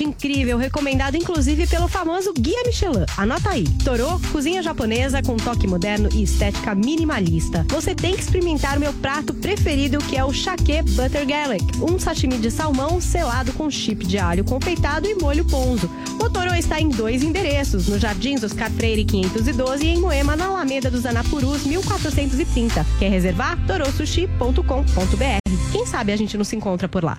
incrível, recomendado inclusive pelo famoso Guia Michelin. Anota aí. Torô, cozinha japonesa com toque moderno e estética minimalista. Você tem que experimentar o meu prato preferido, que é o Shake Butter Garlic, um sashimi de salmão selado com chip de alho confeitado e molho ponzo. O Torô está em dois endereços, no Jardins Oscar Freire 512 e em Moema, na Alameda dos Anapurus 1430. Quer reservar? torosushi.com.br. Quem sabe a gente não se encontra por lá.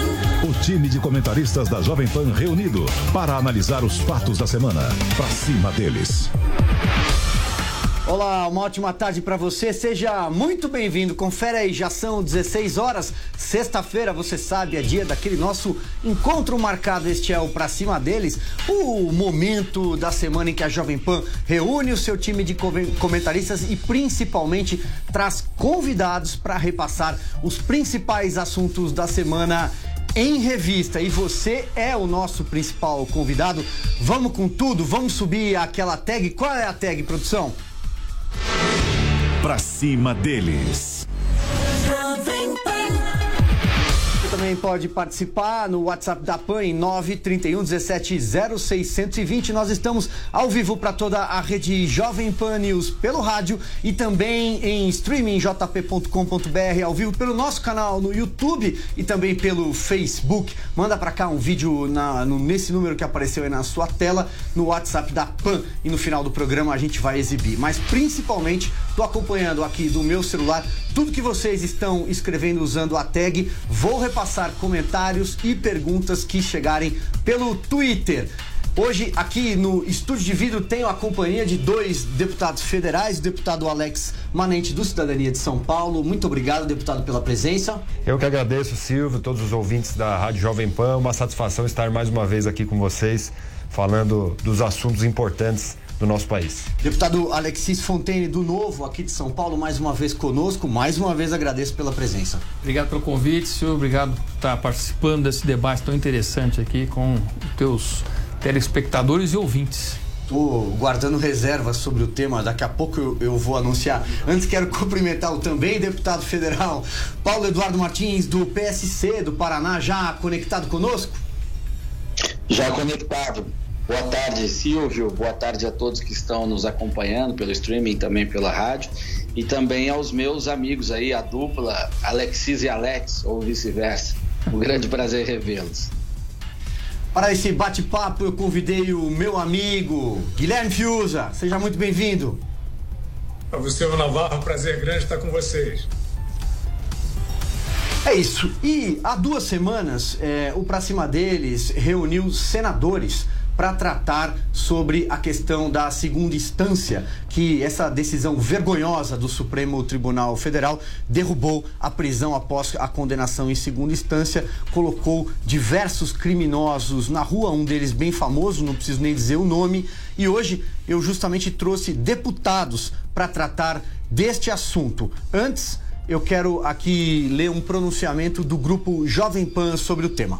O time de comentaristas da Jovem Pan reunido para analisar os fatos da semana. Pra cima deles. Olá, uma ótima tarde para você. Seja muito bem-vindo. Confere aí, já são 16 horas. Sexta-feira, você sabe, é dia daquele nosso encontro marcado. Este é o Pra Cima deles, o momento da semana em que a Jovem Pan reúne o seu time de comentaristas e principalmente traz convidados para repassar os principais assuntos da semana em revista e você é o nosso principal convidado. Vamos com tudo, vamos subir aquela tag. Qual é a tag, produção? Pra cima deles. Também pode participar no WhatsApp da PAN em 931 17 0620. Nós estamos ao vivo para toda a rede Jovem Pan News pelo rádio e também em streaming jp.com.br ao vivo pelo nosso canal no YouTube e também pelo Facebook. Manda para cá um vídeo na- no- nesse número que apareceu aí na sua tela no WhatsApp da PAN e no final do programa a gente vai exibir. Mas principalmente tô acompanhando aqui do meu celular tudo que vocês estão escrevendo usando a tag. Vou repassar comentários e perguntas que chegarem pelo Twitter. Hoje, aqui no estúdio de vidro, tenho a companhia de dois deputados federais, o deputado Alex Manente, do Cidadania de São Paulo. Muito obrigado, deputado, pela presença. Eu que agradeço, Silvio, todos os ouvintes da Rádio Jovem Pan. Uma satisfação estar mais uma vez aqui com vocês, falando dos assuntos importantes do nosso país. Deputado Alexis Fontaine, do Novo, aqui de São Paulo, mais uma vez conosco. Mais uma vez agradeço pela presença. Obrigado pelo convite, senhor. Obrigado por estar participando desse debate tão interessante aqui com os teus telespectadores e ouvintes. Tô guardando reservas sobre o tema, daqui a pouco eu, eu vou anunciar. Antes quero cumprimentar o também deputado federal Paulo Eduardo Martins, do PSC do Paraná, já conectado conosco? Já conectado. Boa tarde, Silvio. Boa tarde a todos que estão nos acompanhando pelo streaming, também pela rádio. E também aos meus amigos aí, a dupla Alexis e Alex, ou vice-versa. Um grande prazer revê-los. Para esse bate-papo eu convidei o meu amigo Guilherme Fiuza. Seja muito bem-vindo. Para você, Navarro, prazer grande estar com vocês. É isso. E há duas semanas, é, o Pra Cima deles reuniu senadores para tratar sobre a questão da segunda instância, que essa decisão vergonhosa do Supremo Tribunal Federal derrubou a prisão após a condenação em segunda instância, colocou diversos criminosos na rua, um deles bem famoso, não preciso nem dizer o nome, e hoje eu justamente trouxe deputados para tratar deste assunto. Antes, eu quero aqui ler um pronunciamento do grupo Jovem Pan sobre o tema.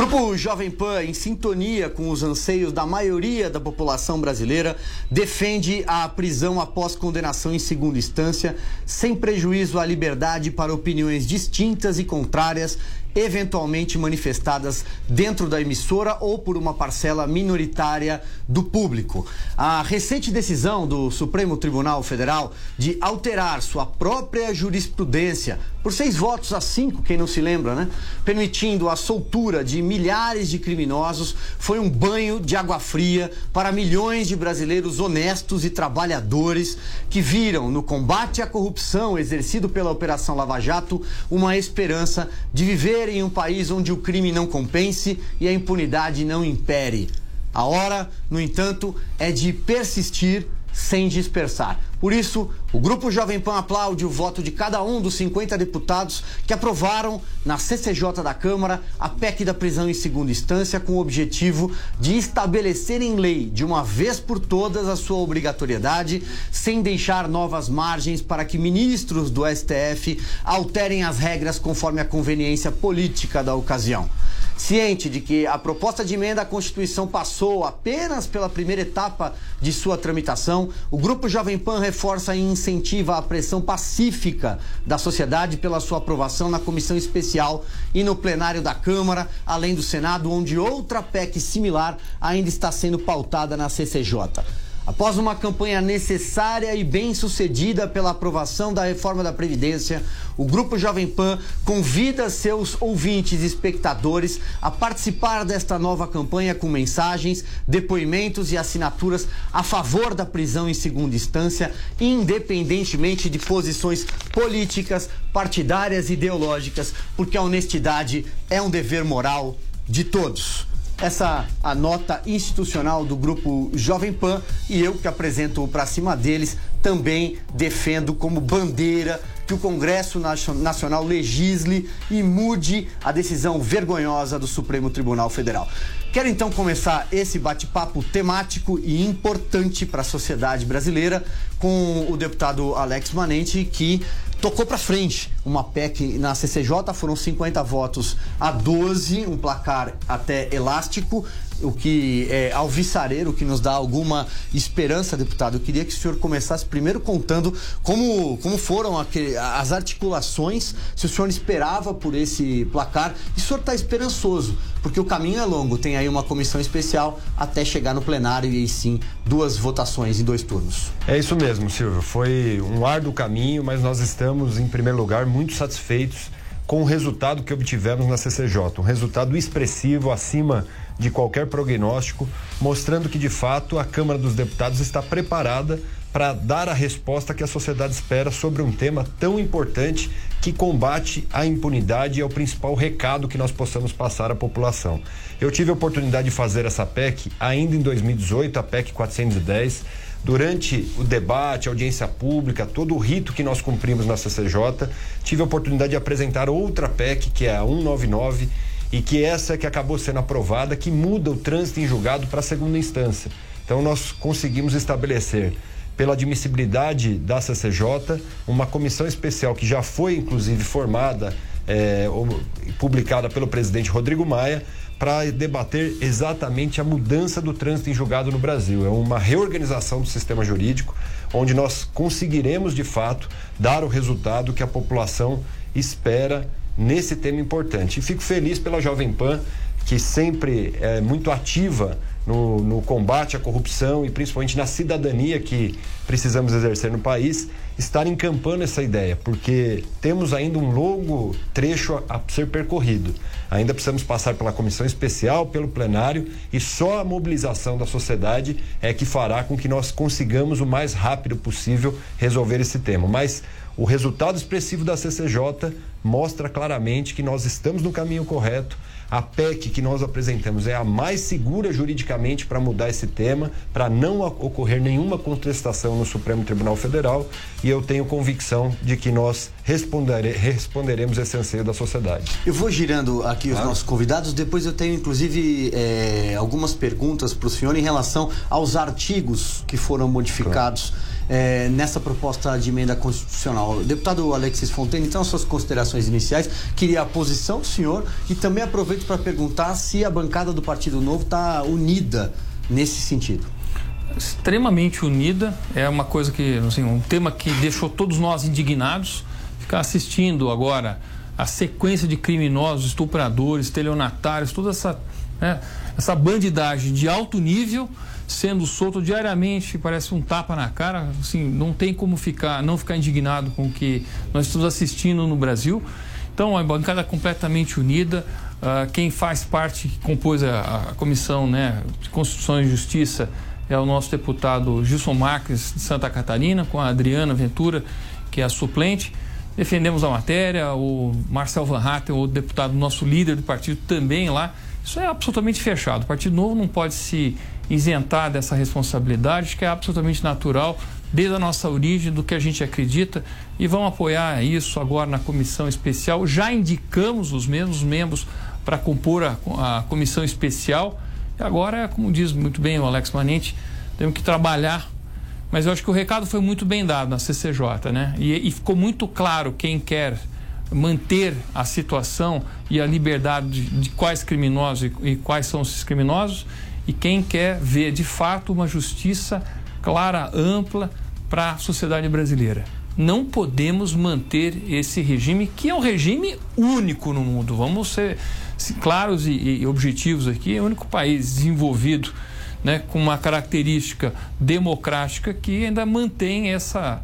Grupo Jovem Pan, em sintonia com os anseios da maioria da população brasileira, defende a prisão após condenação em segunda instância, sem prejuízo à liberdade para opiniões distintas e contrárias eventualmente manifestadas dentro da emissora ou por uma parcela minoritária do público. A recente decisão do Supremo Tribunal Federal de alterar sua própria jurisprudência por seis votos a cinco, quem não se lembra, né? Permitindo a soltura de milhares de criminosos, foi um banho de água fria para milhões de brasileiros honestos e trabalhadores que viram no combate à corrupção exercido pela Operação Lava Jato uma esperança de viver em um país onde o crime não compense e a impunidade não impere. A hora, no entanto, é de persistir sem dispersar. Por isso, o Grupo Jovem Pan aplaude o voto de cada um dos 50 deputados que aprovaram na CCJ da Câmara a PEC da prisão em segunda instância com o objetivo de estabelecer em lei, de uma vez por todas, a sua obrigatoriedade, sem deixar novas margens para que ministros do STF alterem as regras conforme a conveniência política da ocasião. Ciente de que a proposta de emenda à Constituição passou apenas pela primeira etapa de sua tramitação, o Grupo Jovem Pan reforça e incentiva a pressão pacífica da sociedade pela sua aprovação na comissão especial e no plenário da Câmara, além do Senado, onde outra PEC similar ainda está sendo pautada na CCJ. Após uma campanha necessária e bem sucedida pela aprovação da reforma da Previdência, o Grupo Jovem Pan convida seus ouvintes e espectadores a participar desta nova campanha com mensagens, depoimentos e assinaturas a favor da prisão em segunda instância, independentemente de posições políticas, partidárias e ideológicas, porque a honestidade é um dever moral de todos essa a nota institucional do grupo Jovem Pan e eu que apresento para cima deles também defendo como bandeira que o Congresso Nacional legisle e mude a decisão vergonhosa do Supremo Tribunal Federal. Quero então começar esse bate-papo temático e importante para a sociedade brasileira com o deputado Alex Manente, que tocou para frente uma PEC na CCJ, foram 50 votos a 12, um placar até elástico, o que é alvissareiro, que nos dá alguma esperança, deputado. Eu queria que o senhor começasse primeiro contando como, como foram aquele, as articulações, se o senhor esperava por esse placar, e o senhor está esperançoso, porque o caminho é longo, tem aí uma comissão especial até chegar no plenário e aí sim duas votações em dois turnos. É isso mesmo, Silvio. Foi um árduo caminho, mas nós estamos, em primeiro lugar, muito satisfeitos com o resultado que obtivemos na CCJ. Um resultado expressivo, acima de qualquer prognóstico, mostrando que, de fato, a Câmara dos Deputados está preparada para dar a resposta que a sociedade espera sobre um tema tão importante que combate a impunidade é o principal recado que nós possamos passar à população. Eu tive a oportunidade de fazer essa PEC ainda em 2018, a PEC 410 durante o debate, a audiência pública, todo o rito que nós cumprimos na CCJ, tive a oportunidade de apresentar outra PEC, que é a 199, e que essa que acabou sendo aprovada, que muda o trânsito em julgado para a segunda instância. Então nós conseguimos estabelecer pela admissibilidade da CCJ, uma comissão especial que já foi inclusive formada, é, publicada pelo presidente Rodrigo Maia, para debater exatamente a mudança do trânsito em julgado no Brasil. É uma reorganização do sistema jurídico, onde nós conseguiremos de fato dar o resultado que a população espera nesse tema importante. E fico feliz pela Jovem Pan, que sempre é muito ativa no, no, combate à corrupção e principalmente na cidadania que precisamos exercer no país, estar encampando essa ideia, porque temos ainda um longo trecho a, a ser percorrido. Ainda precisamos passar pela comissão especial, pelo plenário e só a mobilização da sociedade é que fará com que nós consigamos o mais rápido possível resolver esse tema. Mas o resultado expressivo da CCJ mostra claramente que nós estamos no caminho correto a PEC que nós apresentamos é a mais segura juridicamente para mudar esse tema, para não ocorrer nenhuma contestação no Supremo Tribunal Federal e eu tenho convicção de que nós respondere, responderemos esse anseio da sociedade. Eu vou girando aqui os nossos convidados, depois eu tenho inclusive é, algumas perguntas para o senhor em relação aos artigos que foram modificados. Claro é, nessa proposta de emenda constitucional. Deputado Alexis Fontaine, então, suas considerações iniciais. Queria a posição do senhor e também aproveito para perguntar se a bancada do Partido Novo está unida nesse sentido extremamente unida. É uma coisa que, assim, um tema que deixou todos nós indignados. Ficar assistindo agora a sequência de criminosos, estupradores, estelionatários, toda essa, né, essa bandidagem de alto nível sendo solto diariamente, parece um tapa na cara, assim, não tem como ficar, não ficar indignado com o que nós estamos assistindo no Brasil. Então, a bancada completamente unida, ah, quem faz parte, que compôs a, a comissão né, de Constituição e Justiça, é o nosso deputado Gilson Marques de Santa Catarina, com a Adriana Ventura, que é a suplente. Defendemos a matéria, o Marcel Van Hatten, o deputado, nosso líder do partido, também lá. Isso é absolutamente fechado. O Partido Novo não pode se isentar dessa responsabilidade, que é absolutamente natural, desde a nossa origem, do que a gente acredita, e vão apoiar isso agora na comissão especial. Já indicamos os mesmos membros para compor a, a comissão especial. E agora, como diz muito bem o Alex Manente, temos que trabalhar. Mas eu acho que o recado foi muito bem dado na CCJ, né? E, e ficou muito claro quem quer manter a situação e a liberdade de, de quais criminosos e, e quais são esses criminosos e quem quer ver de fato uma justiça clara, ampla para a sociedade brasileira. Não podemos manter esse regime, que é um regime único no mundo. Vamos ser claros e, e objetivos aqui. É o único país desenvolvido né, com uma característica democrática que ainda mantém essa,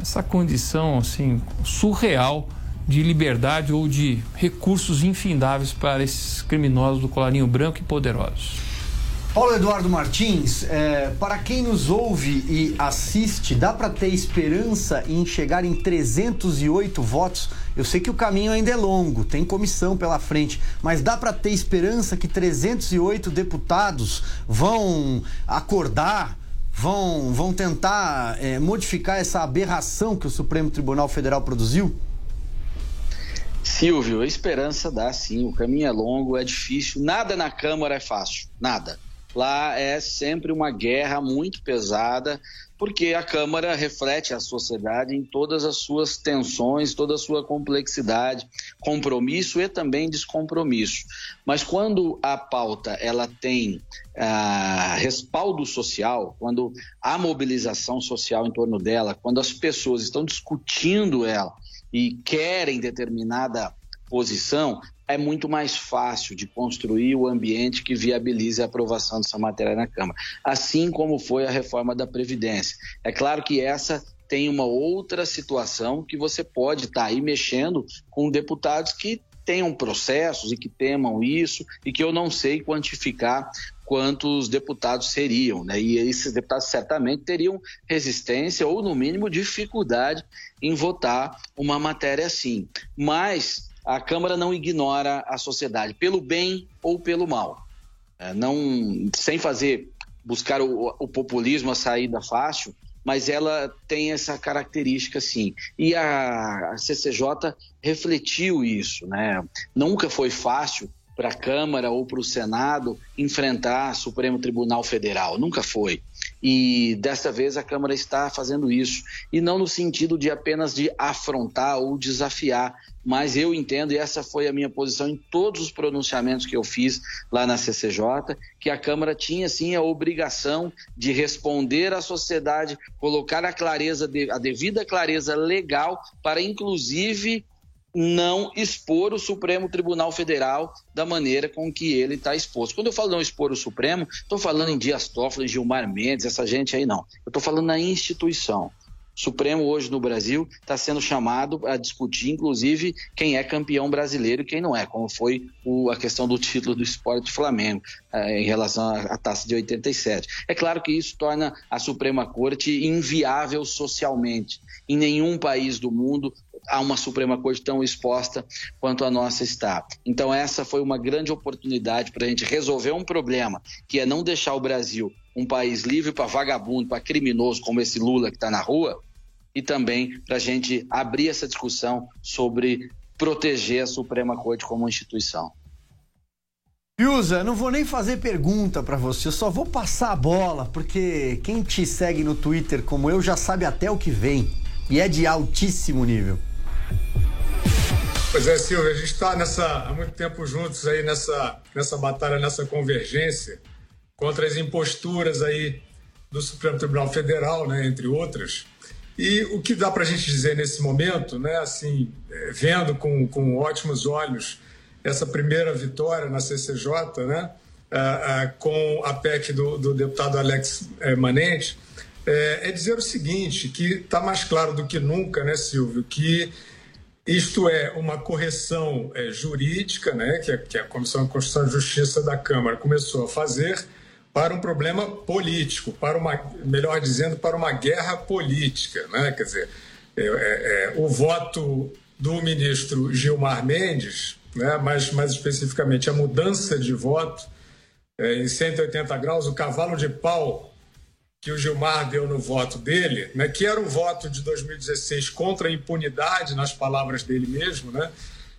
essa condição assim, surreal de liberdade ou de recursos infindáveis para esses criminosos do colarinho branco e poderosos. Paulo Eduardo Martins, é, para quem nos ouve e assiste, dá para ter esperança em chegar em 308 votos? Eu sei que o caminho ainda é longo, tem comissão pela frente, mas dá para ter esperança que 308 deputados vão acordar, vão, vão tentar é, modificar essa aberração que o Supremo Tribunal Federal produziu? Silvio, a esperança dá sim. O caminho é longo, é difícil. Nada na Câmara é fácil, nada. Lá é sempre uma guerra muito pesada, porque a Câmara reflete a sociedade em todas as suas tensões, toda a sua complexidade, compromisso e também descompromisso. Mas quando a pauta ela tem ah, respaldo social, quando há mobilização social em torno dela, quando as pessoas estão discutindo ela e querem determinada posição, é muito mais fácil de construir o ambiente que viabilize a aprovação dessa matéria na Câmara, assim como foi a reforma da Previdência. É claro que essa tem uma outra situação que você pode estar tá aí mexendo com deputados que tenham processos e que temam isso e que eu não sei quantificar quantos deputados seriam, né? E esses deputados certamente teriam resistência ou no mínimo dificuldade em votar uma matéria assim. Mas a Câmara não ignora a sociedade, pelo bem ou pelo mal. É, não, sem fazer, buscar o, o, populismo, a saída fácil, mas ela tem essa característica sim. E a, a CCJ refletiu isso, né? Nunca foi fácil para a Câmara ou para o Senado enfrentar Supremo Tribunal Federal. Nunca foi. E desta vez a Câmara está fazendo isso. E não no sentido de apenas de afrontar ou desafiar, mas eu entendo, e essa foi a minha posição em todos os pronunciamentos que eu fiz lá na CCJ, que a Câmara tinha sim a obrigação de responder à sociedade, colocar a clareza, a devida clareza legal para inclusive não expor o Supremo Tribunal Federal da maneira com que ele está exposto. Quando eu falo não expor o Supremo, estou falando em Dias Toffoli, Gilmar Mendes, essa gente aí não. Eu estou falando na instituição. Supremo hoje no Brasil está sendo chamado a discutir, inclusive, quem é campeão brasileiro e quem não é, como foi o, a questão do título do esporte Flamengo eh, em relação à, à taça de 87. É claro que isso torna a Suprema Corte inviável socialmente. Em nenhum país do mundo há uma Suprema Corte tão exposta quanto a nossa está. Então, essa foi uma grande oportunidade para a gente resolver um problema, que é não deixar o Brasil um país livre para vagabundo, para criminoso como esse Lula que está na rua, e também para a gente abrir essa discussão sobre proteger a Suprema Corte como instituição. Yusa, não vou nem fazer pergunta para você, eu só vou passar a bola, porque quem te segue no Twitter como eu já sabe até o que vem, e é de altíssimo nível. Pois é, Silvio, a gente está há muito tempo juntos aí nessa, nessa batalha, nessa convergência contra as imposturas aí do Supremo Tribunal Federal, né, entre outras. E o que dá para a gente dizer nesse momento, né, assim, é, vendo com, com ótimos olhos essa primeira vitória na CCJ, né, com a PEC do, do deputado Alex eh, Manente, é, é dizer o seguinte, que está mais claro do que nunca, né, Silvio, que isto é uma correção é, jurídica, né, que, a, que a Comissão de Constituição e Justiça da Câmara começou a fazer para um problema político, para uma, melhor dizendo, para uma guerra política, né? Quer dizer, é, é, é, o voto do ministro Gilmar Mendes, né? mais, mais especificamente a mudança de voto é, em 180 graus, o cavalo de pau que o Gilmar deu no voto dele, né, que era um voto de 2016 contra a impunidade, nas palavras dele mesmo, né?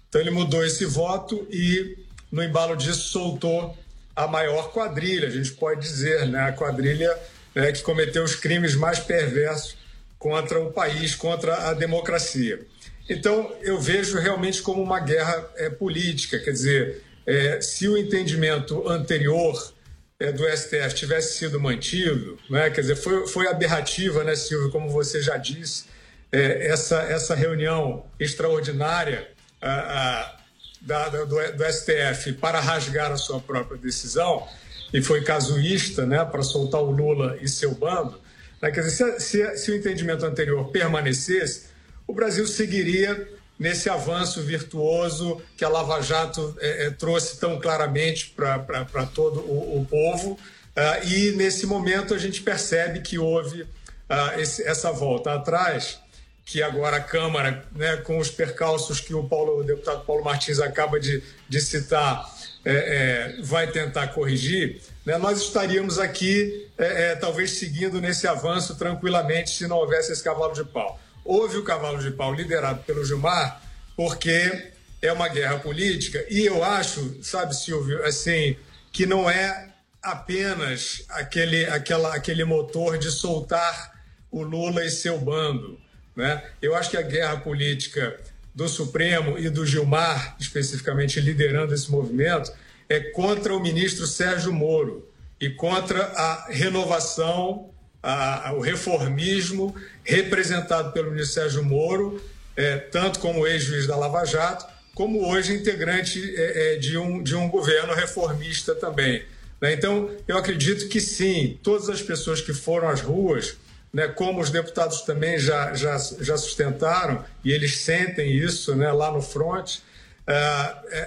Então ele mudou esse voto e, no embalo disso, soltou a maior quadrilha, a gente pode dizer, né? A quadrilha né, que cometeu os crimes mais perversos contra o país, contra a democracia. Então, eu vejo realmente como uma guerra é, política, quer dizer, é, se o entendimento anterior é, do STF tivesse sido mantido, né? quer dizer, foi, foi aberrativa, né, Silvio, como você já disse, é, essa, essa reunião extraordinária a, a, da, do, do, STF para rasgar a sua própria decisão, e foi casuísta né, para soltar o Lula e seu bando, né, quer dizer, se, se, se o entendimento anterior permanecesse, o Brasil seguiria nesse avanço virtuoso que a Lava Jato é, é, trouxe tão claramente para todo o, o povo. Uh, e nesse momento a gente percebe que houve uh, esse, essa volta atrás, que agora a Câmara, né, com os percalços que o, Paulo, o deputado Paulo Martins acaba de, de citar, é, é, vai tentar corrigir, né, nós estaríamos aqui é, é, talvez seguindo nesse avanço tranquilamente se não houvesse esse cavalo de pau. Houve o cavalo de pau liderado pelo Gilmar, porque é uma guerra política, e eu acho, sabe, Silvio, assim, que não é apenas aquele, aquela, aquele motor de soltar o Lula e seu bando. Né? Eu acho que a guerra política do Supremo e do Gilmar, especificamente liderando esse movimento, é contra o ministro Sérgio Moro e contra a renovação a, a, o reformismo representado pelo ministro Sérgio Moro, é, tanto como ex-juiz da Lava Jato, como hoje integrante é, é, de, um, de um governo reformista também. Né? Então, eu acredito que sim, todas as pessoas que foram às ruas, né, como os deputados também já, já, já sustentaram, e eles sentem isso né, lá no front, uh,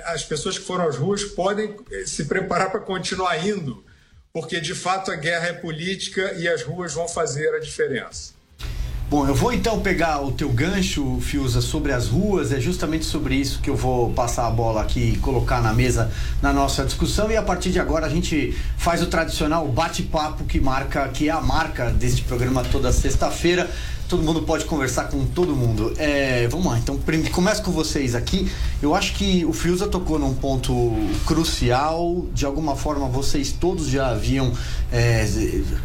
as pessoas que foram às ruas podem se preparar para continuar indo, porque de fato a guerra é política e as ruas vão fazer a diferença. Bom, eu vou então pegar o teu gancho, Fiuza, sobre as ruas. É justamente sobre isso que eu vou passar a bola aqui e colocar na mesa na nossa discussão. E a partir de agora a gente faz o tradicional bate-papo que marca, que é a marca deste programa toda sexta-feira. Todo mundo pode conversar com todo mundo. É, vamos lá, então começo com vocês aqui. Eu acho que o Fiuza tocou num ponto crucial. De alguma forma, vocês todos já haviam é,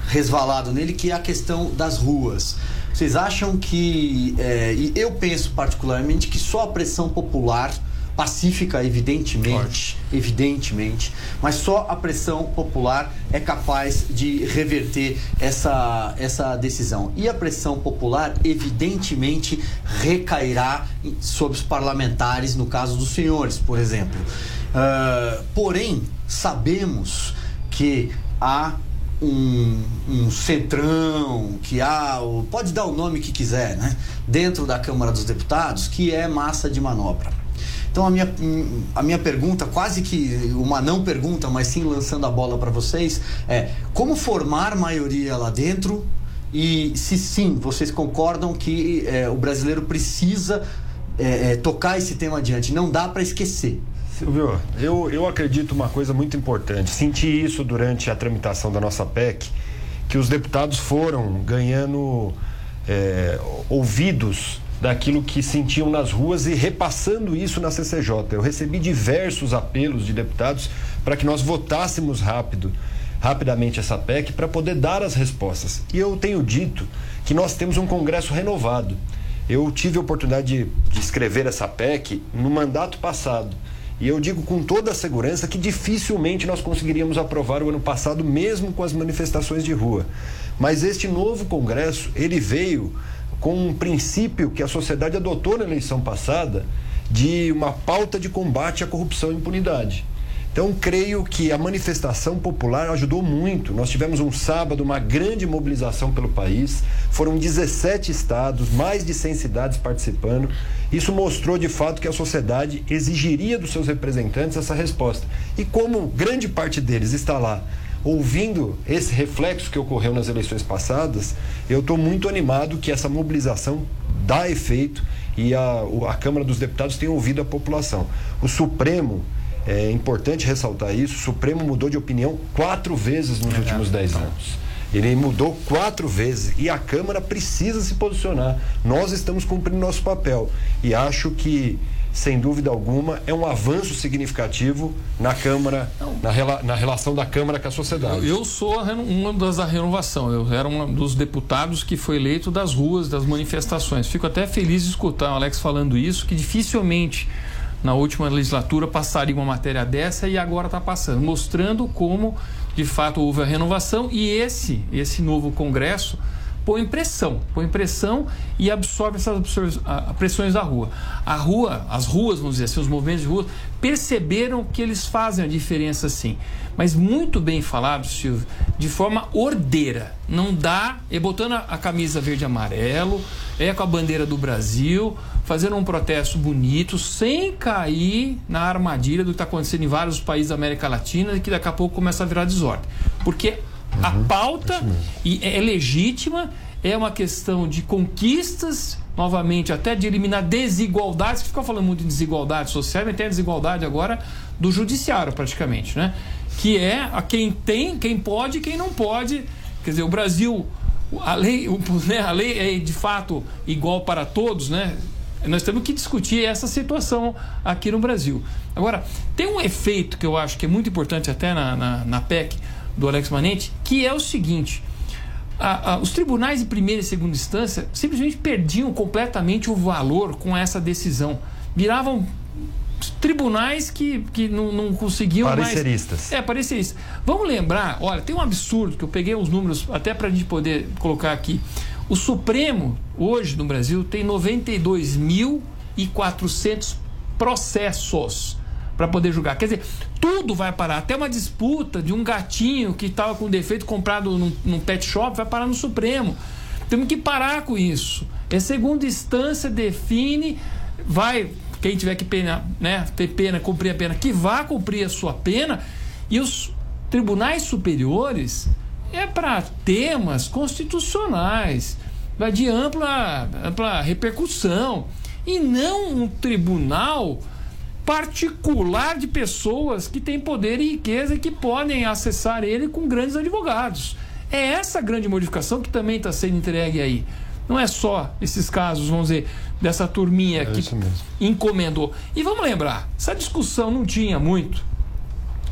resvalado nele, que é a questão das ruas. Vocês acham que, é, e eu penso particularmente que só a pressão popular pacífica, evidentemente, evidentemente, mas só a pressão popular é capaz de reverter essa, essa decisão. E a pressão popular, evidentemente, recairá sobre os parlamentares, no caso dos senhores, por exemplo. Uh, porém, sabemos que há um, um centrão, que há, pode dar o nome que quiser, né? Dentro da Câmara dos Deputados, que é massa de manobra. Então a minha, a minha pergunta, quase que uma não pergunta, mas sim lançando a bola para vocês, é como formar maioria lá dentro e se sim, vocês concordam que é, o brasileiro precisa é, é, tocar esse tema adiante, não dá para esquecer. Silvio, eu, eu acredito uma coisa muito importante. Senti isso durante a tramitação da nossa PEC, que os deputados foram ganhando é, ouvidos daquilo que sentiam nas ruas e repassando isso na CCJ. Eu recebi diversos apelos de deputados para que nós votássemos rápido, rapidamente essa PEC para poder dar as respostas. E eu tenho dito que nós temos um Congresso renovado. Eu tive a oportunidade de, de escrever essa PEC no mandato passado. E eu digo com toda a segurança que dificilmente nós conseguiríamos aprovar o ano passado, mesmo com as manifestações de rua. Mas este novo Congresso, ele veio com um princípio que a sociedade adotou na eleição passada de uma pauta de combate à corrupção e impunidade. Então, creio que a manifestação popular ajudou muito. Nós tivemos um sábado, uma grande mobilização pelo país. Foram 17 estados, mais de 100 cidades participando. Isso mostrou de fato que a sociedade exigiria dos seus representantes essa resposta. E como grande parte deles está lá ouvindo esse reflexo que ocorreu nas eleições passadas, eu estou muito animado que essa mobilização dá efeito e a, a Câmara dos Deputados tem ouvido a população. O Supremo, é importante ressaltar isso, o Supremo mudou de opinião quatro vezes nos últimos dez anos. Ele mudou quatro vezes e a Câmara precisa se posicionar. Nós estamos cumprindo nosso papel e acho que, sem dúvida alguma, é um avanço significativo na Câmara, na, rela- na relação da Câmara com a sociedade. Eu sou a reno- uma das da renovação. Eu era um dos deputados que foi eleito das ruas, das manifestações. Fico até feliz de escutar o Alex falando isso, que dificilmente na última legislatura passaria uma matéria dessa e agora está passando, mostrando como de fato houve a renovação e esse esse novo Congresso põe pressão, põe pressão e absorve essas pressões da rua. A rua, as ruas, vamos dizer assim, os movimentos de rua, perceberam que eles fazem a diferença sim. Mas muito bem falado, Silvio, de forma ordeira. Não dá, é botando a, camisa verde e amarelo, é com a bandeira do Brasil, fazendo um protesto bonito, sem cair na armadilha do que está acontecendo em vários países da América Latina e que daqui a pouco começa a virar desordem. Porque a pauta e é legítima, é uma questão de conquistas, novamente, até de eliminar desigualdades, que ficam falando muito de desigualdade social, mas tem a desigualdade agora do judiciário, praticamente, né? Que é a quem tem, quem pode e quem não pode. Quer dizer, o Brasil, a lei, né, a lei é de fato igual para todos, né? Nós temos que discutir essa situação aqui no Brasil. Agora, tem um efeito que eu acho que é muito importante até na, na, na PEC do Alex Manente, que é o seguinte: a- a- os tribunais de primeira e segunda instância simplesmente perdiam completamente o valor com essa decisão. Viravam tribunais que, que não, não conseguiam Pareceristas. mais. É, pareceristas. Vamos lembrar, olha, tem um absurdo que eu peguei os números até para a gente poder colocar aqui. O Supremo, hoje no Brasil, tem 92.400 processos para poder julgar. Quer dizer, tudo vai parar. Até uma disputa de um gatinho que estava com defeito comprado num, num pet shop vai parar no Supremo. Temos que parar com isso. É segunda instância define, vai quem tiver que pena, né, ter pena, cumprir a pena, que vá cumprir a sua pena. E os tribunais superiores é para temas constitucionais, vai de ampla, ampla repercussão. E não um tribunal particular de pessoas que têm poder e riqueza e que podem acessar ele com grandes advogados. É essa grande modificação que também está sendo entregue aí. Não é só esses casos, vamos dizer, dessa turminha que isso mesmo. encomendou. E vamos lembrar, essa discussão não tinha muito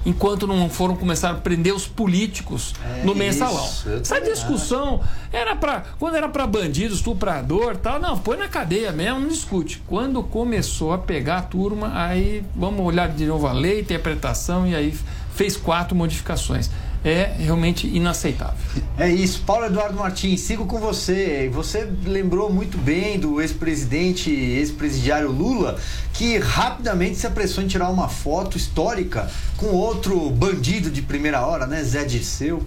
enquanto não foram começar a prender os políticos no mensalão. isso, eu Essa discussão era para quando era para bandido, estuprador, tal, não, põe na cadeia mesmo, não discute. Quando começou a pegar a turma, aí vamos olhar de novo a lei, interpretação e aí fez quatro modificações. É realmente inaceitável. É isso, Paulo Eduardo Martins, sigo com você. Você lembrou muito bem do ex-presidente, ex-presidiário Lula, que rapidamente se apressou em tirar uma foto histórica com outro bandido de primeira hora, né? Zé Dirceu.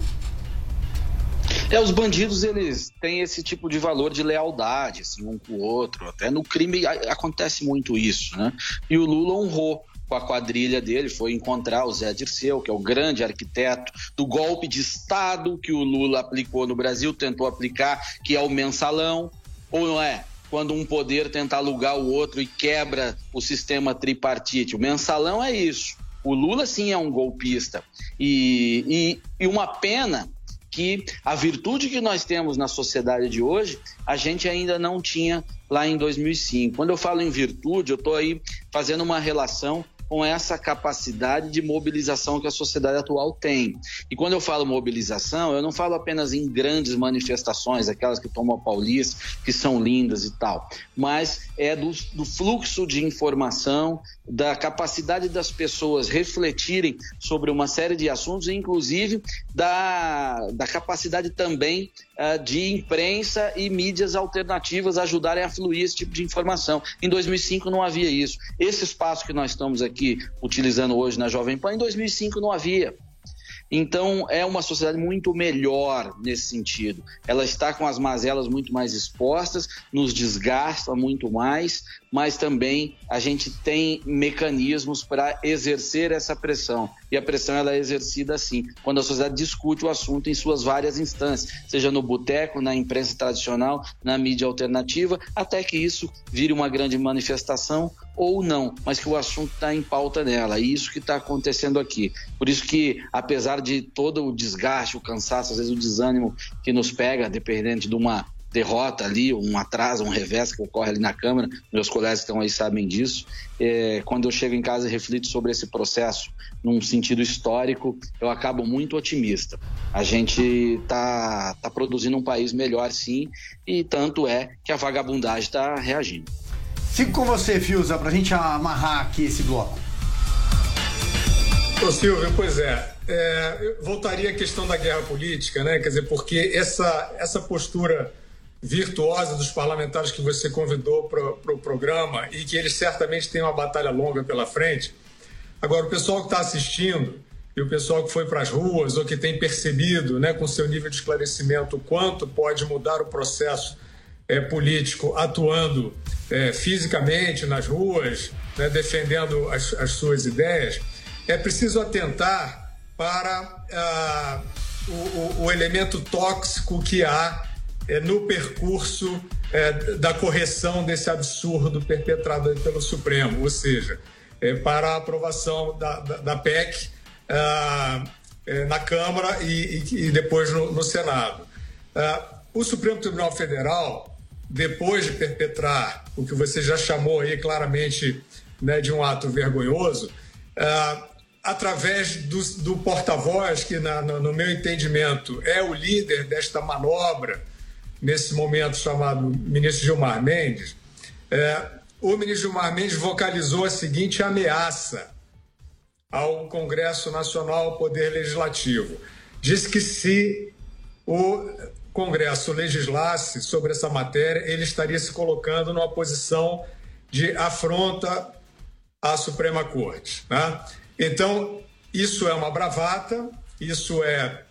É, os bandidos, eles têm esse tipo de valor de lealdade, assim, um com o outro. Até no crime acontece muito isso, né? E o Lula honrou com a quadrilha dele, foi encontrar o Zé Dirceu, que é o grande arquiteto do golpe de Estado que o Lula aplicou no Brasil, tentou aplicar, que é o mensalão, ou não é? Quando um poder tenta alugar o outro e quebra o sistema tripartite. O mensalão é isso. O Lula, sim, é um golpista. E, e, e uma pena que a virtude que nós temos na sociedade de hoje, a gente ainda não tinha lá em 2005. Quando eu falo em virtude, eu estou aí fazendo uma relação com essa capacidade de mobilização que a sociedade atual tem. E quando eu falo mobilização, eu não falo apenas em grandes manifestações, aquelas que tomam a Paulista, que são lindas e tal, mas é do, do fluxo de informação, da capacidade das pessoas refletirem sobre uma série de assuntos, inclusive da, da capacidade também uh, de imprensa e mídias alternativas ajudarem a fluir esse tipo de informação. Em 2005 não havia isso. Esse espaço que nós estamos aqui utilizando hoje na Jovem Pan, em 2005 não havia. Então, é uma sociedade muito melhor nesse sentido. Ela está com as mazelas muito mais expostas, nos desgasta muito mais, mas também a gente tem mecanismos para exercer essa pressão. E a pressão ela é exercida assim, quando a sociedade discute o assunto em suas várias instâncias, seja no boteco, na imprensa tradicional, na mídia alternativa, até que isso vire uma grande manifestação ou não, mas que o assunto está em pauta nela. É isso que está acontecendo aqui. Por isso que, apesar de todo o desgaste, o cansaço, às vezes o desânimo que nos pega, dependente de uma derrota ali, um atraso, um revés que ocorre ali na Câmara, meus colegas que estão aí sabem disso. É, quando eu chego em casa e reflito sobre esse processo num sentido histórico, eu acabo muito otimista. A gente está tá produzindo um país melhor, sim, e tanto é que a vagabundagem está reagindo. Fico com você, Fiuza, pra gente amarrar aqui esse bloco. Ô Silvio, pois é, é, eu voltaria à questão da guerra política, né? Quer dizer, porque essa, essa postura virtuosa dos parlamentares que você convidou para o pro programa e que eles certamente têm uma batalha longa pela frente. Agora, o pessoal que está assistindo e o pessoal que foi para as ruas ou que tem percebido, né, com seu nível de esclarecimento, quanto pode mudar o processo é, político atuando é, fisicamente nas ruas, né, defendendo as, as, suas ideias, é preciso atentar para ah, o, o, o, elemento tóxico que há é, no percurso é, da correção desse absurdo perpetrado pelo Supremo, ou seja, é, para a aprovação da, da, da PEC ah, é, na Câmara e, e, depois no, no Senado. Ah, o Supremo Tribunal Federal depois de perpetrar o que você já chamou aí claramente né, de um ato vergonhoso, uh, através do, do porta-voz, que na, no, no, meu entendimento é o líder desta manobra, nesse momento chamado ministro Gilmar Mendes, uh, o ministro Gilmar Mendes vocalizou a seguinte ameaça ao Congresso Nacional, ao Poder Legislativo. Disse que se o Congresso legislasse sobre essa matéria, ele estaria se colocando numa posição de afronta à Suprema Corte. Né? Então, isso é uma bravata, isso é,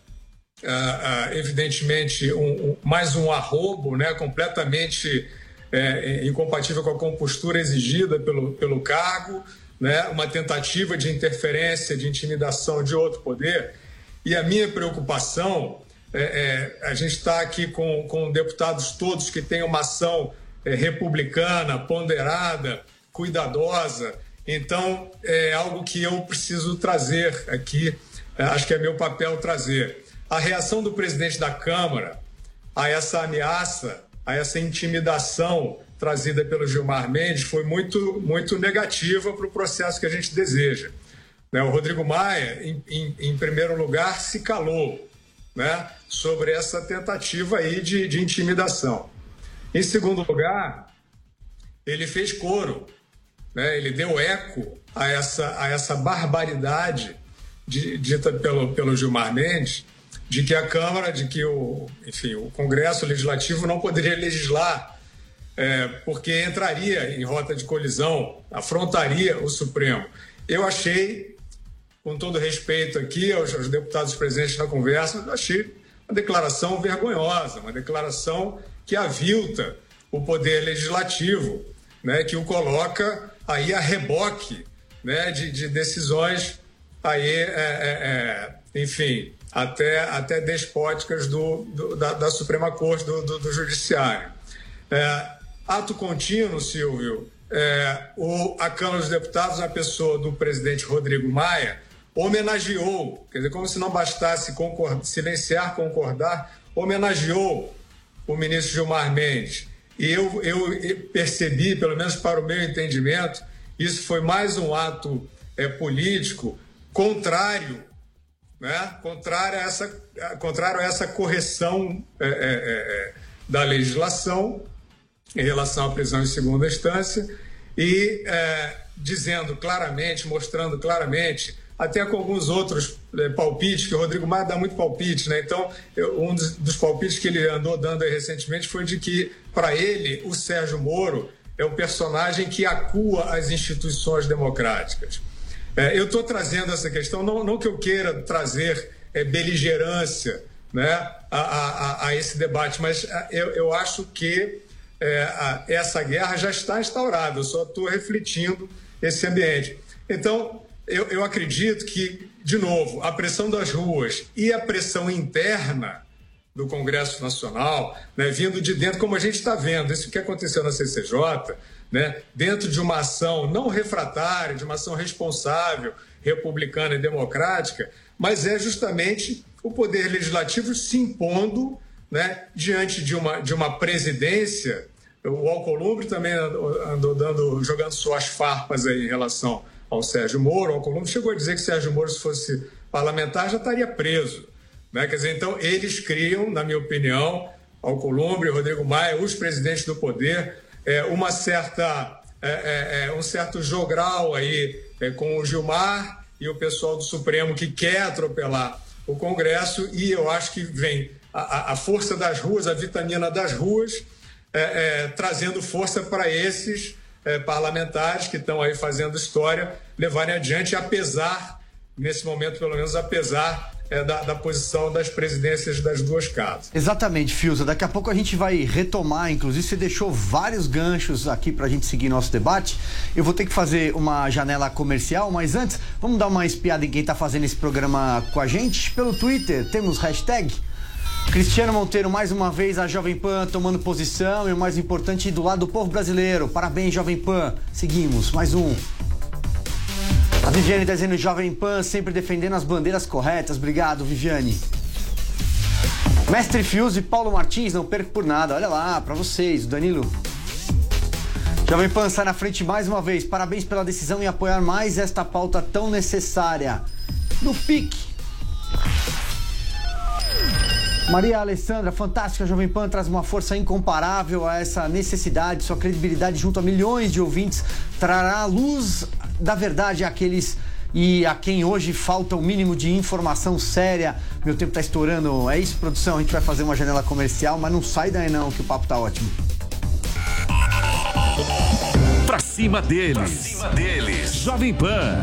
uh, uh, evidentemente, um, um, mais um arrobo né? completamente é, incompatível com a compostura exigida pelo, pelo cargo, né? uma tentativa de interferência, de intimidação de outro poder. E a minha preocupação é, é, a gente está aqui com, com deputados todos que têm uma ação é, republicana, ponderada, cuidadosa. Então, é algo que eu preciso trazer aqui, é, acho que é meu papel trazer. A reação do presidente da Câmara a essa ameaça, a essa intimidação trazida pelo Gilmar Mendes foi muito, muito negativa para o processo que a gente deseja. Né, o Rodrigo Maia, em, em, em primeiro lugar, se calou né, sobre essa tentativa aí de, de intimidação. Em segundo lugar, ele fez coro, né, ele deu eco a essa, a essa barbaridade de, dita pelo, pelo Gilmar Mendes, de que a Câmara, de que o, enfim, o Congresso Legislativo não poderia legislar, é, porque entraria em rota de colisão, afrontaria o Supremo. Eu achei com todo respeito aqui aos, aos deputados presentes na conversa, achei uma declaração vergonhosa, uma declaração que avilta o poder legislativo, né, que o coloca aí a reboque né, de, de decisões aí, é, é, é, enfim, até, até despóticas do, do da, da, Suprema Corte, do, do, do Judiciário. É, ato contínuo, Silvio, é, o, a Câmara dos Deputados, na pessoa do presidente Rodrigo Maia, homenageou, quer dizer, como se não bastasse concordar, silenciar, concordar, homenageou o ministro Gilmar Mendes. E eu, eu percebi, pelo menos para o meu entendimento, isso foi mais um ato é, político contrário, né? contrário, a essa, contrário a essa correção é, é, é, da legislação em relação à prisão em segunda instância e é, dizendo claramente, mostrando claramente, até com alguns outros é, palpites, que o Rodrigo Maia dá muito palpite, né? Então, eu, um dos, palpites que ele andou dando recentemente foi de que, para ele, o Sérgio Moro é o personagem que acua as instituições democráticas. É, eu estou trazendo essa questão, não, não, que eu queira trazer é, beligerância né, a, a, a, esse debate, mas eu, eu acho que é, a, essa guerra já está instaurada, eu só estou refletindo esse ambiente. Então, eu, eu acredito que, de novo, a pressão das ruas e a pressão interna do Congresso Nacional, né, vindo de dentro, como a gente está vendo, isso que aconteceu na CCJ, né, dentro de uma ação não refratária, de uma ação responsável, republicana e democrática, mas é justamente o Poder Legislativo se impondo né, diante de uma, de uma presidência. O Alcolumbre também andou, dando, jogando suas farpas aí em relação ao Sérgio Moro. O Alcolumbre chegou a dizer que Sérgio Moro, se fosse parlamentar, já estaria preso. Né? Quer dizer, então, eles criam, na minha opinião, Alcolumbre, Rodrigo Maia, os presidentes do poder, é, uma certa, é, é, é um certo jogral aí é, com o Gilmar e o pessoal do Supremo que quer atropelar o Congresso e eu acho que vem a, a força das ruas, a vitamina das ruas, trazendo força para esses parlamentares que estão aí fazendo história levarem adiante, apesar, nesse momento pelo menos, apesar é, da, da, posição das presidências das duas casas. Exatamente, Filza. Daqui a pouco a gente vai retomar, inclusive você deixou vários ganchos aqui para a gente seguir nosso debate. Eu vou ter que fazer uma janela comercial, mas antes, vamos dar uma espiada em quem está fazendo esse programa com a gente. Pelo Twitter, temos hashtag Cristiano Monteiro, mais uma vez a Jovem Pan tomando posição e o mais importante, do lado do povo brasileiro. Parabéns, Jovem Pan. Seguimos, mais um. Viviane está dizendo Jovem Pan, sempre defendendo as bandeiras corretas. Obrigado, Viviane. Mestre Fius e Paulo Martins, não perco por nada. Olha lá, para vocês, Danilo. Jovem Pan sai na frente mais uma vez. Parabéns pela decisão em apoiar mais esta pauta tão necessária. No pique. Maria Alessandra, fantástica Jovem Pan, traz uma força incomparável a essa necessidade. Sua credibilidade junto a milhões de ouvintes trará luz da verdade àqueles e a quem hoje falta o mínimo de informação séria. Meu tempo está estourando. É isso, produção. A gente vai fazer uma janela comercial, mas não sai daí não, que o papo tá ótimo. Pra cima deles. Pra cima deles. Jovem Pan.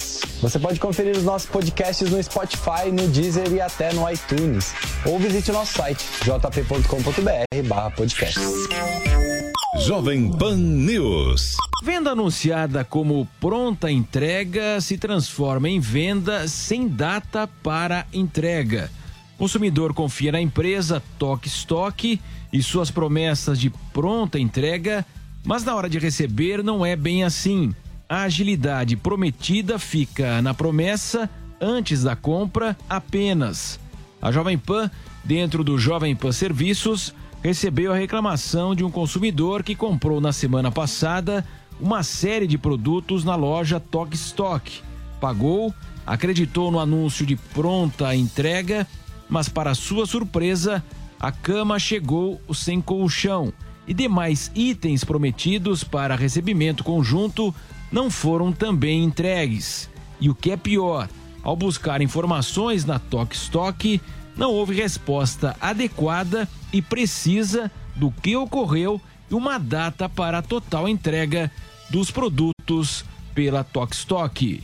Você pode conferir os nossos podcasts no Spotify, no Deezer e até no iTunes. Ou visite o nosso site jp.com.br/podcast. Jovem Pan News. Venda anunciada como pronta entrega se transforma em venda sem data para entrega. Consumidor confia na empresa Toque Stock e suas promessas de pronta entrega, mas na hora de receber não é bem assim. A agilidade prometida fica na promessa antes da compra apenas. A Jovem Pan, dentro do Jovem Pan Serviços, recebeu a reclamação de um consumidor que comprou na semana passada uma série de produtos na loja Tok Stock. Pagou, acreditou no anúncio de pronta entrega, mas para sua surpresa, a cama chegou sem colchão e demais itens prometidos para recebimento conjunto não foram também entregues. E o que é pior, ao buscar informações na Tok Stock, não houve resposta adequada e precisa do que ocorreu e uma data para a total entrega dos produtos pela Tokstok.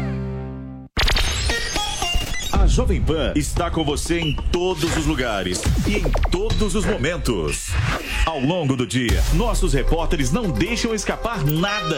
Jovem Pan está com você em todos os lugares e em todos os momentos. Ao longo do dia, nossos repórteres não deixam escapar nada.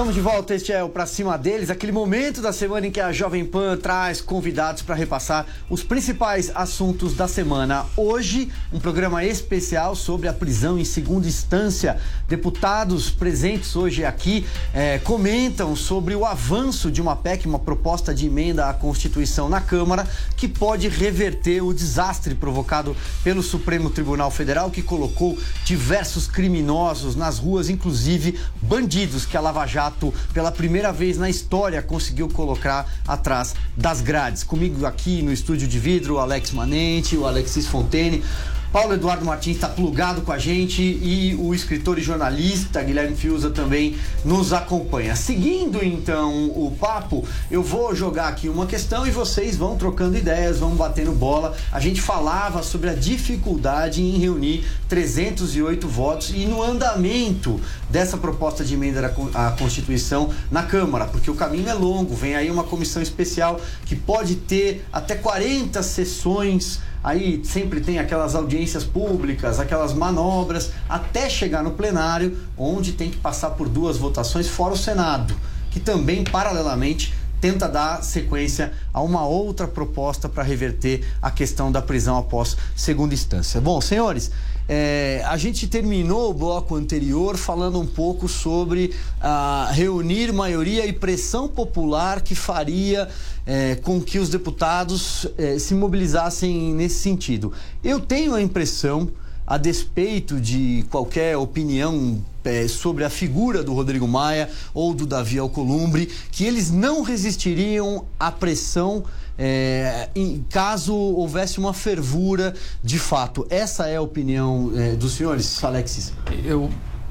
Estamos de volta, este é o Pra Cima deles, aquele momento da semana em que a Jovem Pan traz convidados para repassar os principais assuntos da semana. Hoje, um programa especial sobre a prisão em segunda instância. Deputados presentes hoje aqui eh, comentam sobre o avanço de uma PEC, uma proposta de emenda à Constituição na Câmara, que pode reverter o desastre provocado pelo Supremo Tribunal Federal, que colocou diversos criminosos nas ruas, inclusive bandidos que a Lava Jato, pela primeira vez na história, conseguiu colocar atrás das grades. Comigo aqui no estúdio de vidro, o Alex Manente, o Alexis Fontaine. Paulo Eduardo Martins está plugado com a gente e o escritor e jornalista Guilherme Fiuza também nos acompanha. Seguindo então o papo, eu vou jogar aqui uma questão e vocês vão trocando ideias, vão batendo bola. A gente falava sobre a dificuldade em reunir 308 votos e no andamento dessa proposta de emenda à Con- à Constituição na Câmara, porque o caminho é longo, vem aí uma comissão especial que pode ter até 40 sessões Aí sempre tem aquelas audiências públicas, aquelas manobras, até chegar no plenário, onde tem que passar por duas votações, fora o Senado, que também, paralelamente, tenta dar sequência a uma outra proposta para reverter a questão da prisão após segunda instância. Bom, senhores, é, a gente terminou o bloco anterior falando um pouco sobre ah, reunir maioria e pressão popular que faria é, com que os deputados é, se mobilizassem nesse sentido. Eu tenho a impressão, a despeito de qualquer opinião é, sobre a figura do Rodrigo Maia ou do Davi Alcolumbre, que eles não resistiriam à pressão é, em caso houvesse uma fervura de fato. Essa é a opinião é, dos senhores, Alexis? Eu,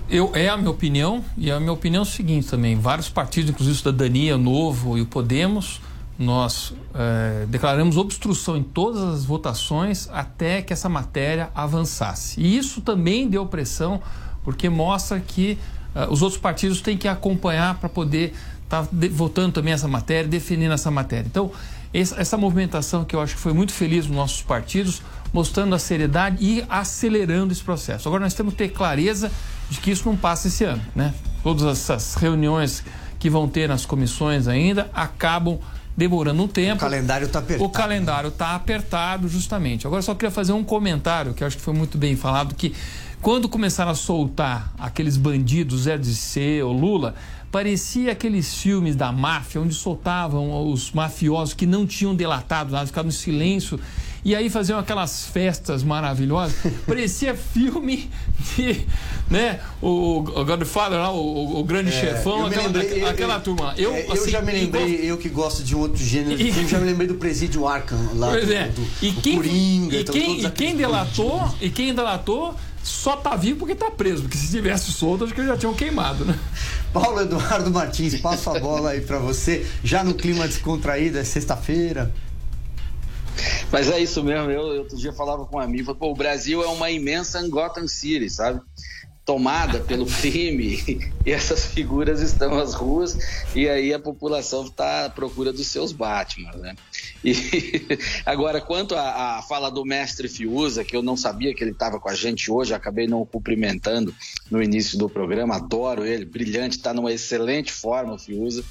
eu, é a minha opinião, e a minha opinião é o seguinte também: vários partidos, inclusive o Cidadania, o Novo e o Podemos, nós eh, declaramos obstrução em todas as votações até que essa matéria avançasse. E isso também deu pressão, porque mostra que eh, os outros partidos têm que acompanhar para poder estar votando também essa matéria, defendendo essa matéria. Então, essa, essa movimentação que eu acho que foi muito feliz nos nossos partidos, mostrando a seriedade e acelerando esse processo. Agora nós temos que ter clareza de que isso não passa esse ano, né? Todas essas reuniões que vão ter nas comissões ainda acabam demorando um tempo. O calendário está apertado. O calendário está apertado, justamente. Agora, só queria fazer um comentário que acho que foi muito bem falado, que quando começaram a soltar aqueles bandidos, Zé de C ou Lula, parecia aqueles filmes da máfia, onde soltavam os mafiosos que não tinham delatado nada, ficavam em silêncio, e aí faziam aquelas festas maravilhosas. parecia filme de, né, o, o Godfather lá, o, o grande É, chefão, aquela, lembrei- eu- aquela eu- turma. Eu, é, eu assim, já me lembrei, eu que gosto de um outro gênero de E- filme, já me lembrei do Presídio Arkham lá, Pois do, é. do, E do quem, Coringa, e então, quem, e quem delatou, e quem delatou só tá vivo porque tá preso, porque se tivesse solto, acho que já tinham queimado, né? Paulo Eduardo Martins, passo a bola aí pra você, já no clima descontraído, é sexta-feira. Mas é isso mesmo. Eu eu outro dia falava com um amigo, pô, o Brasil é uma imensa Gotham City, sabe? Tomada pelo crime, e essas figuras estão nas ruas, e aí a população está à procura dos seus Batman, né? E agora, quanto à, fala do mestre Fiuza, que eu não sabia que ele estava com a gente hoje, acabei não o cumprimentando no início do programa, adoro ele, brilhante, está numa excelente forma Fiuza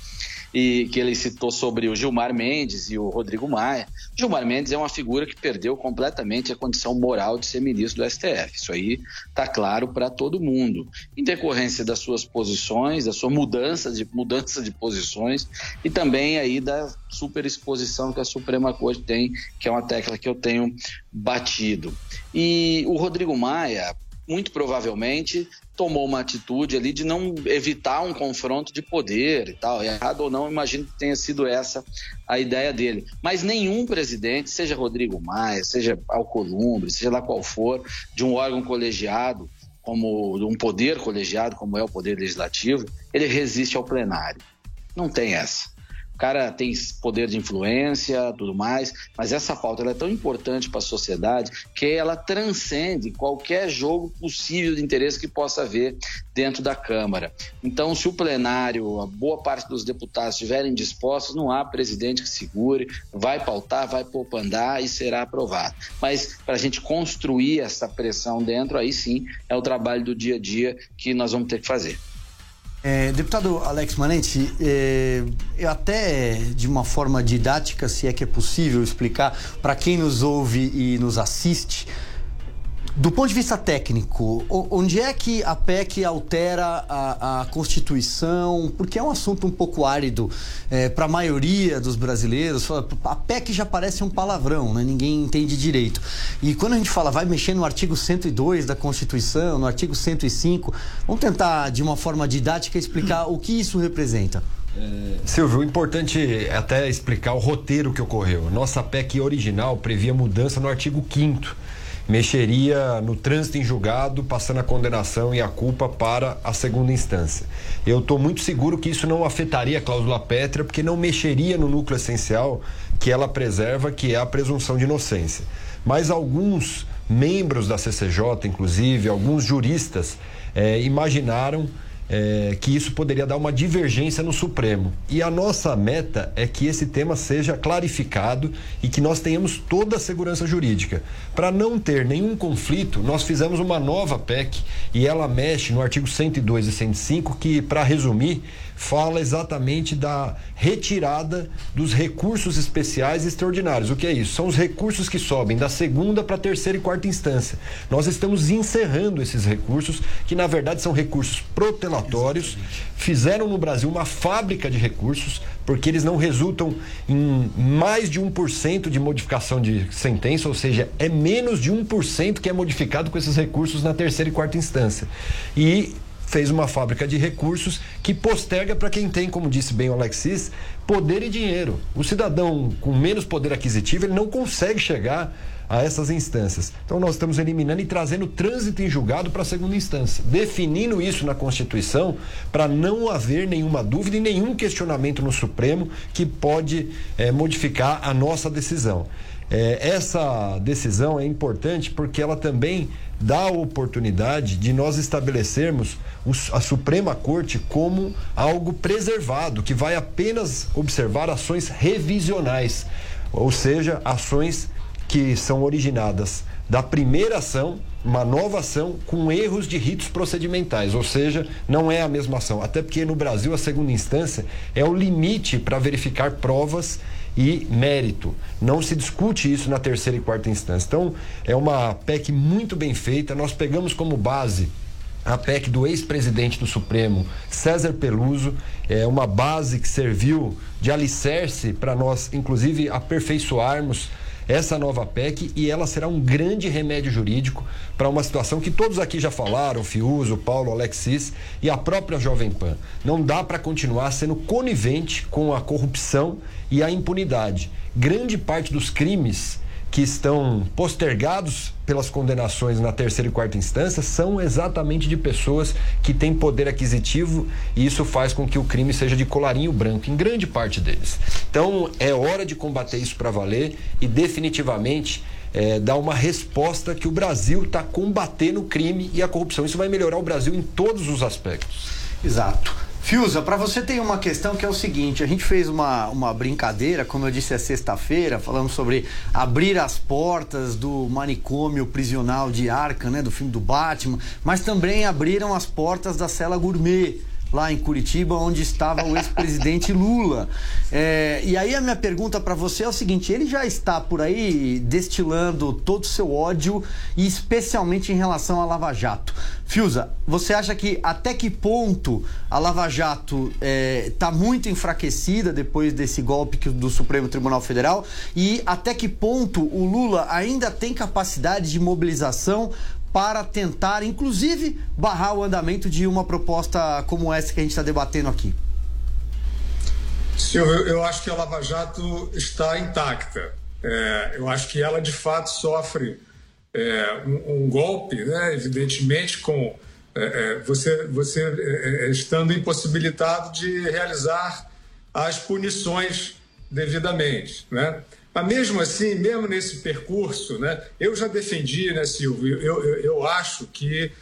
e que ele citou sobre o Gilmar Mendes e o Rodrigo Maia. Gilmar Mendes é uma figura que perdeu completamente a condição moral de ser ministro do STF. Isso aí está claro para todo mundo. Em decorrência das suas posições, da sua mudança de, mudança de posições e também aí da superexposição que a Suprema Corte tem, que é uma tecla que eu tenho batido. E o Rodrigo Maia, muito provavelmente tomou uma atitude ali de não evitar um confronto de poder e tal. Errado ou não, imagino que tenha sido essa a ideia dele. Mas nenhum presidente, seja Rodrigo Maia, seja Alcolumbre, seja lá qual for, de um órgão colegiado, como um poder colegiado, como é o poder legislativo, ele resiste ao plenário. Não tem essa. O cara tem poder de influência, tudo mais, mas essa pauta ela é tão importante para a sociedade que ela transcende qualquer jogo possível de interesse que possa haver dentro da Câmara. Então, se o plenário, a boa parte dos deputados estiverem dispostos, não há presidente que segure, vai pautar, vai pôr pra andar e será aprovado. Mas para a gente construir essa pressão dentro, aí sim é o trabalho do dia a dia que nós vamos ter que fazer. É, deputado Alex Manente, é, eu até de uma forma didática, se é que é possível explicar para quem nos ouve e nos assiste, do ponto de vista técnico, onde é que a PEC altera a, a Constituição? Porque é um assunto um pouco árido para a maioria dos brasileiros. A PEC já parece um palavrão, né? ninguém entende direito. E quando a gente fala vai mexer no artigo 102 da Constituição, no artigo 105, vamos tentar de uma forma didática explicar o que isso representa. Silvio, o importante é até explicar o roteiro que ocorreu. Nossa PEC original previa mudança no artigo 5 mexeria no trânsito em julgado, passando a condenação e a culpa para a segunda instância. Eu estou muito seguro que isso não afetaria a cláusula pétrea, porque não mexeria no núcleo essencial que ela preserva, que é a presunção de inocência. Mas alguns membros da CCJ, inclusive, alguns juristas, eh, imaginaram é, que isso poderia dar uma divergência no Supremo. E a nossa meta é que esse tema seja clarificado e que nós tenhamos toda a segurança jurídica. Para não ter nenhum conflito, nós fizemos uma nova PEC e ela mexe no artigo 102 e 105, que, para resumir, fala exatamente da retirada dos recursos especiais extraordinários. O que é isso? São os recursos que sobem da segunda para a terceira e quarta instância. Nós estamos encerrando esses recursos, que na verdade são recursos protelatórios. Fizeram no Brasil uma fábrica de recursos, porque eles não resultam em mais de 1% de modificação de sentença, ou seja, é menos de 1% que é modificado com esses recursos na terceira e quarta instância. E fez uma fábrica de recursos que posterga para quem tem, como disse bem o Alexis, poder e dinheiro. O cidadão com menos poder aquisitivo, ele não consegue chegar a essas instâncias. Então nós estamos eliminando e trazendo trânsito em julgado para a segunda instância, definindo isso na Constituição para não haver nenhuma dúvida e nenhum questionamento no Supremo que pode eh, modificar a nossa decisão. Eh, essa decisão é importante porque ela também dá a oportunidade de nós estabelecermos os- a Suprema Corte como algo preservado, que vai apenas observar ações revisionais, ou seja, ações que são originadas da primeira ação, uma nova ação com erros de ritos procedimentais, ou seja, não é a mesma ação. Até porque no Brasil a segunda instância é o limite para verificar provas e mérito. Não se discute isso na terceira e quarta instância. Então, é uma PEC muito bem feita. Nós pegamos como base a PEC do ex-presidente do Supremo, César Peluso, é uma base que serviu de alicerce para nós, inclusive, aperfeiçoarmos essa nova PEC e ela será um grande remédio jurídico para uma situação que todos aqui já falaram, Fiuso, Paulo, Alexis e a própria Jovem Pan. Não dá para continuar sendo conivente com a corrupção e a impunidade. Grande parte dos crimes que estão postergados pelas condenações na terceira e quarta instância são exatamente de pessoas que têm poder aquisitivo e isso faz com que o crime seja de colarinho branco, em grande parte deles. Então é hora de combater isso para valer e definitivamente eh, dar uma resposta que o Brasil está combatendo o crime e a corrupção. Isso vai melhorar o Brasil em todos os aspectos. Exato. Fiuza, para você tem uma questão que é o seguinte: a gente fez uma, uma brincadeira, como eu disse, é sexta-feira, falamos sobre abrir as portas do manicômio prisional de Arca, né, do filme do Batman, mas também abriram as portas da cela gourmet lá em Curitiba, onde estava o ex-presidente Lula. É, e aí a minha pergunta para você é o seguinte: ele já está por aí destilando todo o seu ódio, e especialmente em relação à Lava Jato. Fiuza, você acha que até que ponto a Lava Jato está muito enfraquecida depois desse golpe do Supremo Tribunal Federal? E até que ponto o Lula ainda tem capacidade de mobilização para tentar, inclusive, barrar o andamento de uma proposta como essa que a gente está debatendo aqui? Silvio, eu acho que a Lava Jato está intacta. É, eu acho que ela, de fato, sofre é, um, um golpe, né, evidentemente, com é, é, você, você é, é, estando impossibilitado de realizar as punições devidamente. Né? Mas mesmo assim, mesmo nesse percurso, né, eu já defendi, né, Silvio, eu, eu, eu acho que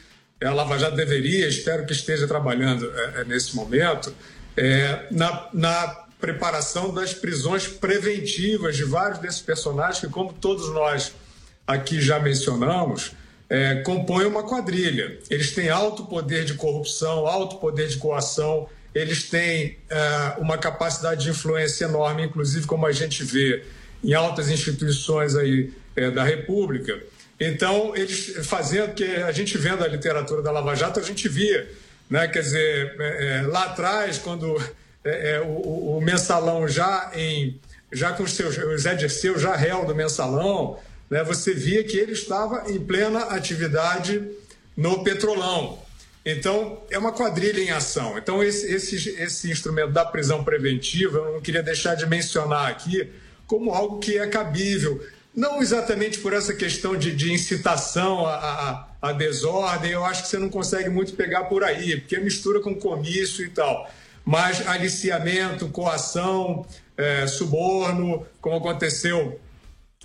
a Lava Jato deveria, espero que esteja trabalhando é, é, nesse momento, é, na, na preparação das prisões preventivas de vários desses personagens que, como todos nós aqui já mencionamos, é, compõem uma quadrilha. Eles têm alto poder de corrupção, alto poder de coação, eles têm é, uma capacidade de influência enorme, inclusive como a gente vê em altas instituições aí é, da República. Então, eles fazendo, que a gente vendo a literatura da Lava Jato, a gente via, né? quer dizer, é, é, lá atrás, quando é, é, o, o mensalão já em já com os seus, o Zé Dirceu já réu do mensalão, né, você via que ele estava em plena atividade no petrolão. Então, é uma quadrilha em ação. Então, esse, esse, esse instrumento da prisão preventiva, eu não queria deixar de mencionar aqui como algo que é cabível. Não exatamente por essa questão de, de incitação à, à, à desordem, eu acho que você não consegue muito pegar por aí, porque mistura com comício e tal. Mas aliciamento, coação, é, suborno, como aconteceu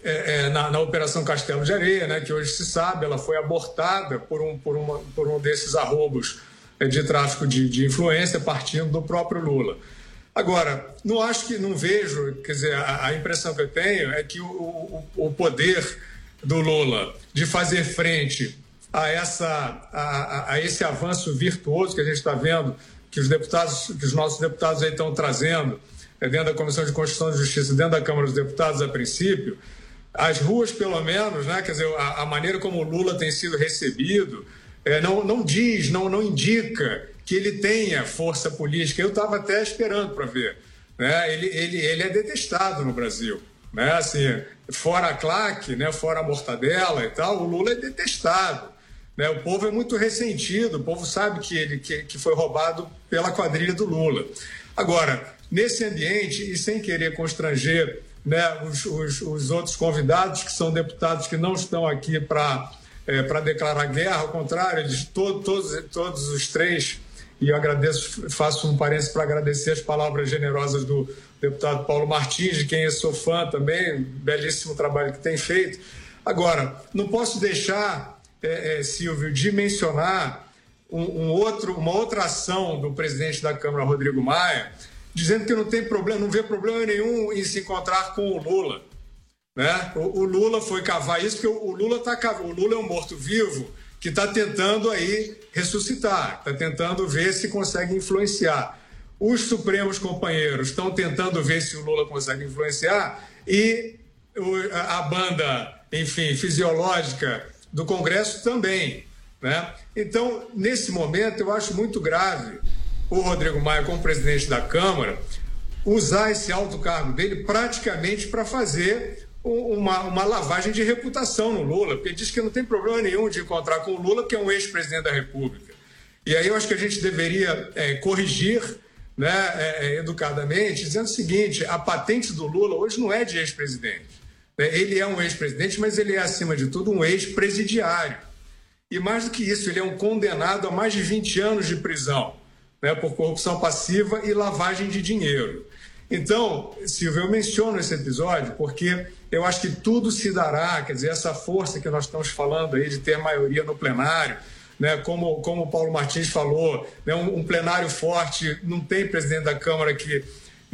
é, é, na, na Operação Castelo de Areia, né, que hoje se sabe, ela foi abortada por um, por uma, por um desses arrobos é, de tráfico de, de influência partindo do próprio Lula. Agora, não acho que, não vejo, quer dizer, a, a impressão que eu tenho é que o, o, o poder do Lula de fazer frente a, essa, a, a- esse avanço virtuoso que a gente está vendo, que os deputados, que os nossos deputados aí estão trazendo, é, dentro da Comissão de Constituição e Justiça, dentro da Câmara dos Deputados, a princípio, as ruas, pelo menos, né, quer dizer, a, a maneira como o Lula tem sido recebido, é, não, não diz, não, não indica que ele tenha força política. Eu estava até esperando para ver. Né? Ele, ele, ele é detestado no Brasil. Né? Assim, fora a claque, né? fora a mortadela e tal, o Lula é detestado. Né? O povo é muito ressentido, o povo sabe que ele que, que foi roubado pela quadrilha do Lula. Agora, nesse ambiente, e sem querer constranger né, os, os, os outros convidados, que são deputados que não estão aqui para é, declarar guerra, ao contrário, eles to, todos, todos os três, e eu agradeço, faço um parênteses para agradecer as palavras generosas do deputado Paulo Martins, de quem eu sou fã também, belíssimo trabalho que tem feito. Agora, não posso deixar, é, é, Silvio, de mencionar um, um outro, uma outra ação do presidente da Câmara, Rodrigo Maia, dizendo que não tem problema, não vê problema nenhum em se encontrar com o Lula. Né? O, o Lula foi cavar isso, porque o, o Lula tá o Lula é um morto-vivo que está tentando aí ressuscitar, está tentando ver se consegue influenciar. Os Supremos companheiros estão tentando ver se o Lula consegue influenciar e a banda, enfim, fisiológica do Congresso também. Né? Então, nesse momento, eu acho muito grave o Rodrigo Maia, como presidente da Câmara, usar esse alto cargo dele praticamente para fazer uma, uma lavagem de reputação no Lula, porque diz que não tem problema nenhum de encontrar com o Lula, que é um ex-presidente da República. E aí eu acho que a gente deveria é, corrigir né, é, é, educadamente, dizendo o seguinte: a patente do Lula hoje não é de ex-presidente. né? Ele é um ex-presidente, mas ele é, acima de tudo, um ex-presidiário. E mais do que isso, ele é um condenado a mais de 20 anos de prisão né, por corrupção passiva e lavagem de dinheiro. Então, Silvio, eu menciono esse episódio porque eu acho que tudo se dará, quer dizer, essa força que nós estamos falando aí de ter maioria no plenário, né, como, como o Paulo Martins falou, né, um, um plenário forte, não tem presidente da Câmara que,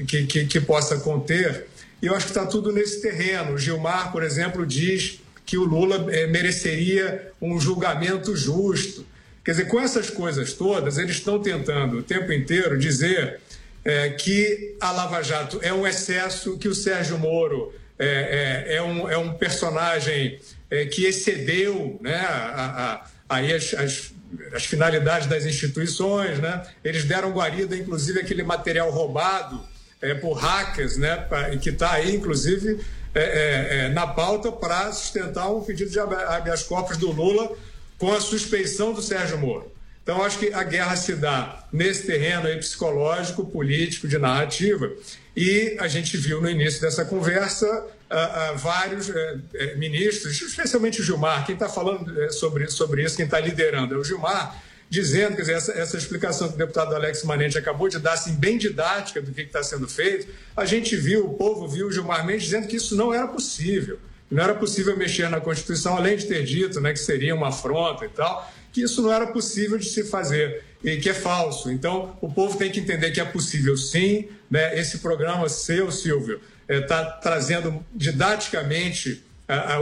que, que, que possa conter. E eu acho que está tudo nesse terreno. O Gilmar, por exemplo, diz que o Lula eh, mereceria um julgamento justo. Quer dizer, com essas coisas todas, eles estão tentando o tempo inteiro dizer eh, que a Lava Jato é um excesso, que o Sérgio Moro é, é, é um, é um personagem eh, que excedeu né, a, a, aí as, as, as finalidades das instituições. Né? Eles deram guarida, inclusive, aquele material roubado é, por hackers, né, que está aí, inclusive, é, é, é, na pauta para sustentar um pedido de habeas corpus do Lula com a suspeição do Sérgio Moro. Então, acho que a guerra se dá nesse terreno aí psicológico, político, de narrativa. E a gente viu no início dessa conversa ah, ah, vários eh, ministros, especialmente o Gilmar, quem está falando eh, sobre, sobre isso, quem está liderando é o Gilmar, dizendo, quer dizer, essa, essa explicação que o deputado Alex Manente acabou de dar, assim, bem didática do que está sendo feito, a gente viu, o povo viu o Gilmar Mendes dizendo que isso não era possível. Não era possível mexer na Constituição, além de ter dito né, que seria uma afronta e tal, que isso não era possível de se fazer e que é falso. Então, o povo tem que entender que é possível sim. Né, esse programa seu, Silvio, está trazendo didaticamente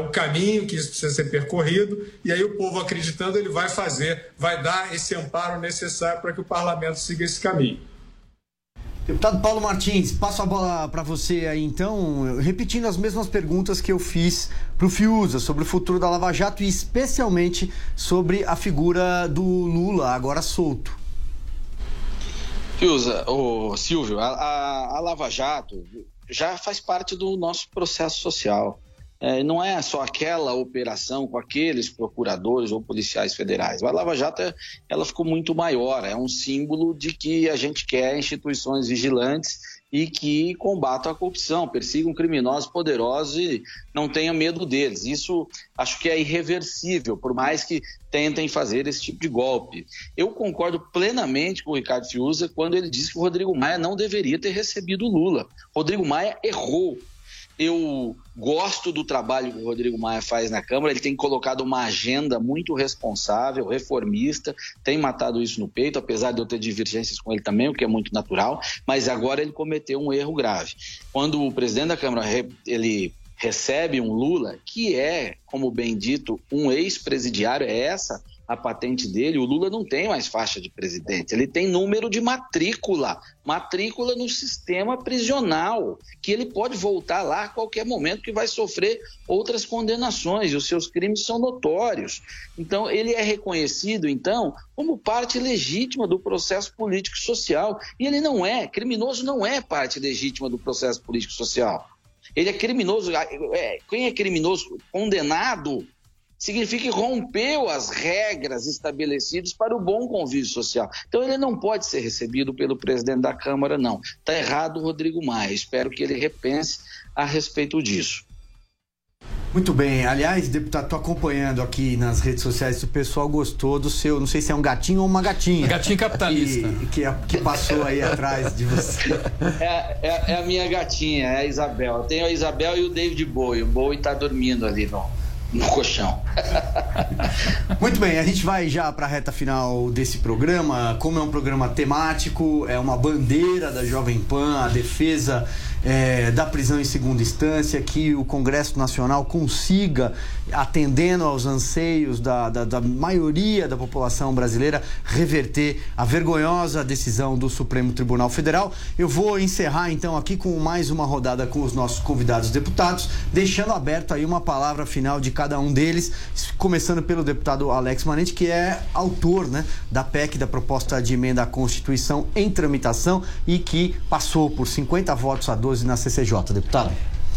o caminho que isso precisa ser percorrido, e aí o povo acreditando, ele vai fazer, vai dar esse amparo necessário para que o parlamento siga esse caminho. Deputado Paulo Martins, passo a bola para você aí então, repetindo as mesmas perguntas que eu fiz para o Fiuza sobre o futuro da Lava Jato e especialmente sobre a figura do Lula agora solto. Fiuza, o Silvio, a, a, a Lava Jato já faz parte do nosso processo social. É, não é só aquela operação com aqueles procuradores ou policiais federais. A Lava Jato ela ficou muito maior, é um símbolo de que a gente quer instituições vigilantes e que combatam a corrupção, persigam criminosos poderosos e não tenham medo deles. Isso acho que é irreversível, por mais que tentem fazer esse tipo de golpe. Eu concordo plenamente com o Ricardo Fiuza quando ele disse que o Rodrigo Maia não deveria ter recebido Lula. Rodrigo Maia errou eu gosto do trabalho que o Rodrigo Maia faz na Câmara. Ele tem colocado uma agenda muito responsável, reformista, tem matado isso no peito, apesar de eu ter divergências com ele também, o que é muito natural. Mas agora ele cometeu um erro grave. Quando o presidente da Câmara ele recebe um Lula, que é, como bem dito, um ex-presidiário, é essa a patente dele, o Lula não tem mais faixa de presidente, ele tem número de matrícula, matrícula no sistema prisional, que ele pode voltar lá a qualquer momento que vai sofrer outras condenações, e os seus crimes são notórios. Então, ele é reconhecido, então, como parte legítima do processo político social, e ele não é, criminoso não é parte legítima do processo político social. Ele é criminoso, é, quem é criminoso condenado significa que rompeu as regras estabelecidas para o bom convívio social. Então ele não pode ser recebido pelo presidente da Câmara, não. Está errado o Rodrigo Maia. Espero que ele repense a respeito disso. Muito bem. Aliás, deputado, estou acompanhando aqui nas redes sociais se o pessoal gostou do seu, não sei se é um gatinho ou uma gatinha. Gatinho capitalista. Que, que, que passou aí atrás de você. É, é, é, a minha gatinha, é a Isabel. Eu tenho a Isabel e o David Bowie. O Bowie está dormindo ali no, no colchão. Muito bem, a gente vai já para a reta final desse programa. Como é um programa temático, é uma bandeira da Jovem Pan, a defesa é, da prisão em segunda instância, que o Congresso Nacional consiga, atendendo aos anseios da, da, da, maioria da população brasileira, reverter a vergonhosa decisão do Supremo Tribunal Federal. Eu vou encerrar então aqui com mais uma rodada com os nossos convidados deputados, deixando aberto aí uma palavra final de cada um deles, começando pelo deputado Alex Manente, que é autor né, da PEC, da proposta de emenda à Constituição em tramitação e que passou por 50 votos a 12 na CCJ, deputado.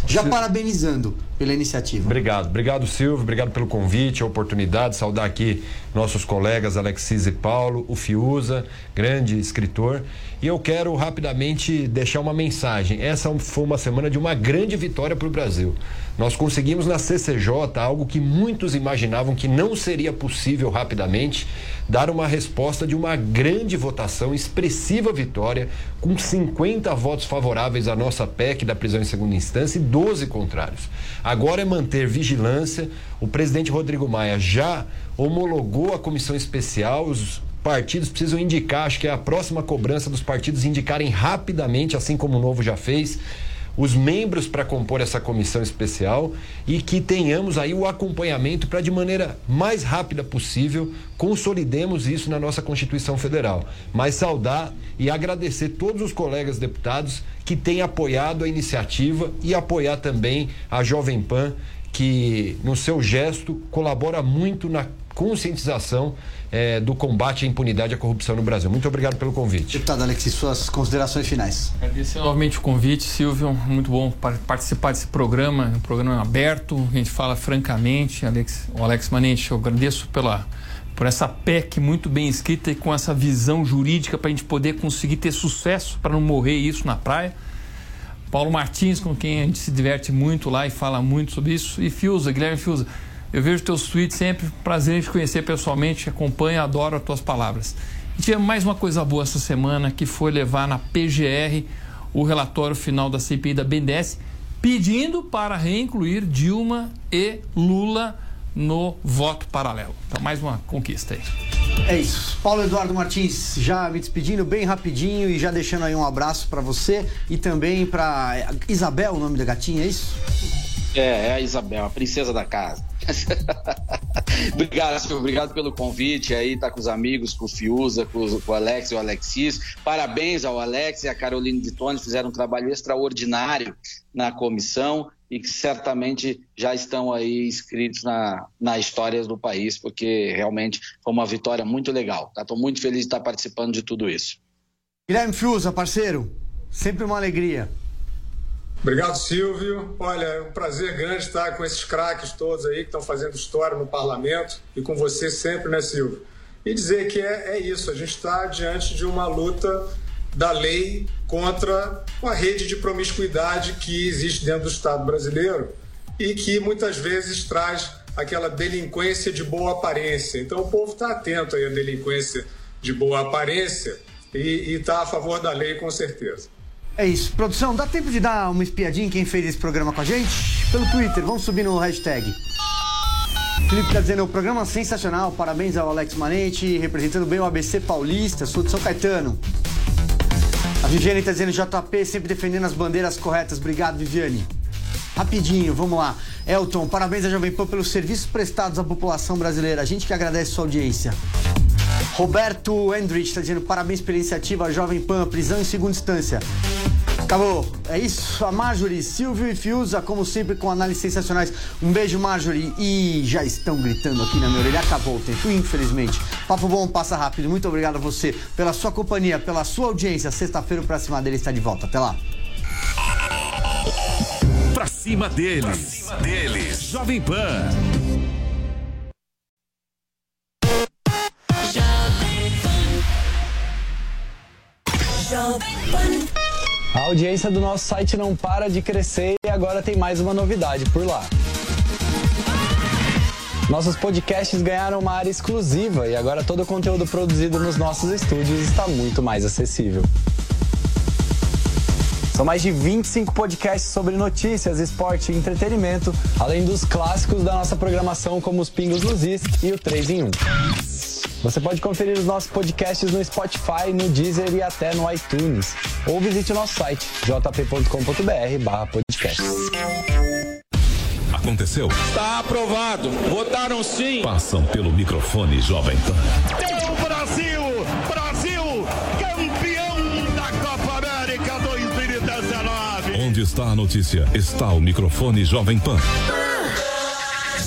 Já Sil... parabenizando pela iniciativa. Obrigado, obrigado Silvio, obrigado pelo convite, a oportunidade, saudar aqui nossos colegas Alexis e Paulo, o Fiuza, grande escritor. E eu quero rapidamente deixar uma mensagem. Essa foi uma semana de uma grande vitória para o Brasil. Nós conseguimos na CCJ algo que muitos imaginavam que não seria possível rapidamente dar uma resposta de uma grande votação, expressiva vitória, com 50 votos favoráveis à nossa PEC da prisão em segunda instância 12 contrários. Agora é manter vigilância. O presidente Rodrigo Maia já homologou a comissão especial. Os partidos precisam indicar, acho que é a próxima cobrança dos partidos indicarem rapidamente, assim como o Novo já fez, os membros para compor essa comissão especial e que tenhamos aí o acompanhamento para, de maneira mais rápida possível, consolidemos isso na nossa Constituição Federal. Mas saudar e agradecer todos os colegas deputados que têm apoiado a iniciativa e apoiar também a Jovem Pan, que no seu gesto colabora muito na conscientização eh, do combate à impunidade e à corrupção no Brasil. Muito obrigado pelo convite. Deputado Alexis, suas considerações finais. Agradecer novamente o convite, Silvio. Muito bom par- participar desse programa, um programa aberto, a gente fala francamente. Alex, o Alex Manente, eu agradeço pela, por essa PEC muito bem escrita e com essa visão jurídica para a gente poder conseguir ter sucesso, para não morrer isso na praia. Paulo Martins, com quem a gente se diverte muito lá e fala muito sobre isso. E Fiuza, Guilherme Fiuza. Eu vejo teus tweets sempre, prazer em te conhecer pessoalmente, acompanho, adoro as tuas palavras. E tivemos mais uma coisa boa essa semana, que foi levar na PGR o relatório final da CPI da BNDES, pedindo para reincluir Dilma e Lula no voto paralelo. Então, mais uma conquista aí. É isso. Paulo Eduardo Martins, já me despedindo bem rapidinho e já deixando aí um abraço para você e também para Isabel, o nome da gatinha, é isso? É, é a Isabel, a princesa da casa. obrigado, Silvio, obrigado pelo convite aí, tá com os amigos, com o Fiuza, com, o Alex e o Alexis. Parabéns ao Alex e à Caroline de Tone, fizeram um trabalho extraordinário na comissão e que certamente já estão aí inscritos na, na história do país, porque realmente foi uma vitória muito legal. Estou muito feliz de estar participando de tudo isso. Guilherme Fiuza, parceiro, sempre uma alegria. Obrigado, Silvio. Olha, é um prazer grande estar com esses craques todos aí que estão fazendo história no parlamento e com você sempre, né, Silvio? E dizer que é, é isso, a gente está diante de uma luta da lei contra uma rede de promiscuidade que existe dentro do Estado brasileiro e que muitas vezes traz aquela delinquência de boa aparência. Então o povo está atento aí à delinquência de boa aparência e está a favor da lei com certeza. É isso. Produção, dá tempo de dar uma espiadinha em quem fez esse programa com a gente? Pelo Twitter, vamos subir no hashtag. Felipe tá dizendo, o programa sensacional, parabéns ao Alex Manente, representando bem o ABC Paulista, sou de São Caetano. A Viviane tá dizendo, JP sempre defendendo as bandeiras corretas, obrigado Viviane. Rapidinho, vamos lá. Elton, parabéns à Jovem Pan pelos serviços prestados à população brasileira, a gente que agradece sua audiência. Roberto Endrich está dizendo parabéns pela iniciativa Jovem Pan, prisão em segunda instância. Acabou. É isso. A Marjorie, Silvio e Fiuza, como sempre, com análises sensacionais. Um beijo, Marjorie. E já estão gritando aqui na minha orelha. Acabou o tempo, infelizmente. Papo bom, passa rápido. Muito obrigado a você pela sua companhia, pela sua audiência. Sexta-feira, o Pra Cima dele está de volta. Até lá. Pra cima deles. Pra cima deles. Jovem Pan. Audiência do nosso site não para de crescer e agora tem mais uma novidade por lá. Nossos podcasts ganharam uma área exclusiva e agora todo o conteúdo produzido nos nossos estúdios está muito mais acessível. São mais de 25 podcasts sobre notícias, esporte e entretenimento, além dos clássicos da nossa programação como os Pingos nos Is e o 3 em 1. Você pode conferir os nossos podcasts no Spotify, no Deezer e até no iTunes. Ou visite o nosso site jp.com.br barra podcast. Aconteceu? Está aprovado. Votaram sim. Passam pelo microfone Jovem Pan. Onde está a notícia? Está o microfone Jovem Pan.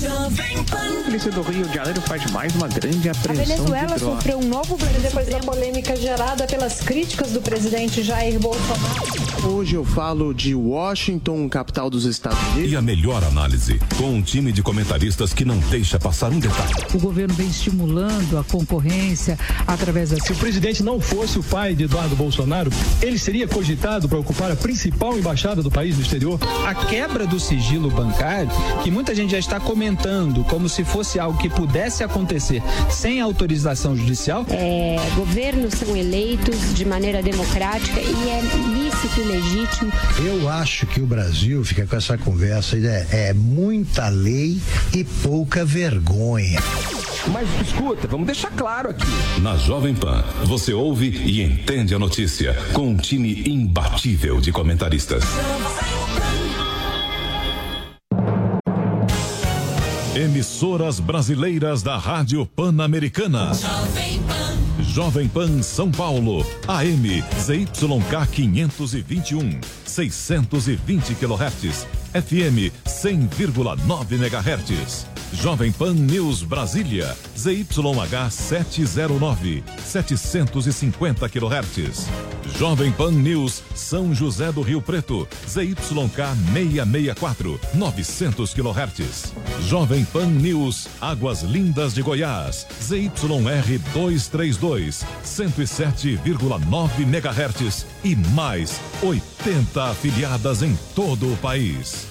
A polícia do Rio de Janeiro faz mais uma grande A apreensão Venezuela de drogas. sofreu um novo depois da polêmica gerada pelas críticas do presidente Jair Bolsonaro. Hoje eu falo de Washington, capital dos Estados Unidos. E a melhor análise, com um time de comentaristas que não deixa passar um detalhe. O governo vem estimulando a concorrência através da. Se o presidente não fosse o pai de Eduardo Bolsonaro, ele seria cogitado para ocupar a principal embaixada do país no exterior? A quebra do sigilo bancário, que muita gente já está comentando como se fosse algo que pudesse acontecer sem autorização judicial. É, governos são eleitos de maneira democrática e é lícito ilegítimo. Eu acho que o Brasil fica com essa conversa, é, é muita lei e pouca vergonha. Mas escuta, vamos deixar claro aqui. Na Jovem Pan, você ouve e entende a notícia com um time imbatível de comentaristas. Emissoras brasileiras da Rádio Pan-Americana. Jovem Pan São Paulo, AM ZYK 521, 620 kHz, FM 100,9 MHz. Jovem Pan News Brasília, ZYH 709, 750 kHz. Jovem Pan News São José do Rio Preto, ZYK 664, 900 kHz. Jovem Pan News Águas Lindas de Goiás, ZYR 232, 107,9 MHz e mais 80 afiliadas em todo o país.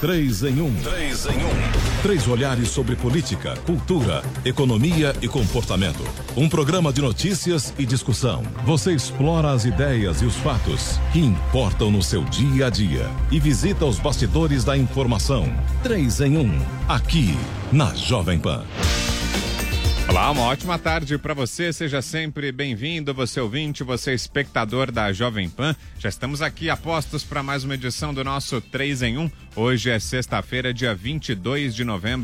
Três em um. Três em um. Três olhares sobre política, cultura, economia e comportamento. Um programa de notícias e discussão. Você explora as ideias e os fatos que importam no seu dia a dia e visita os bastidores da informação. Três em um. Aqui na Jovem Pan. Olá, uma ótima tarde para você. Seja sempre bem-vindo, você ouvinte, você espectador da Jovem Pan. Já estamos aqui a postos para mais uma edição do nosso 3 em 1. Hoje é sexta-feira, dia 22 de novembro.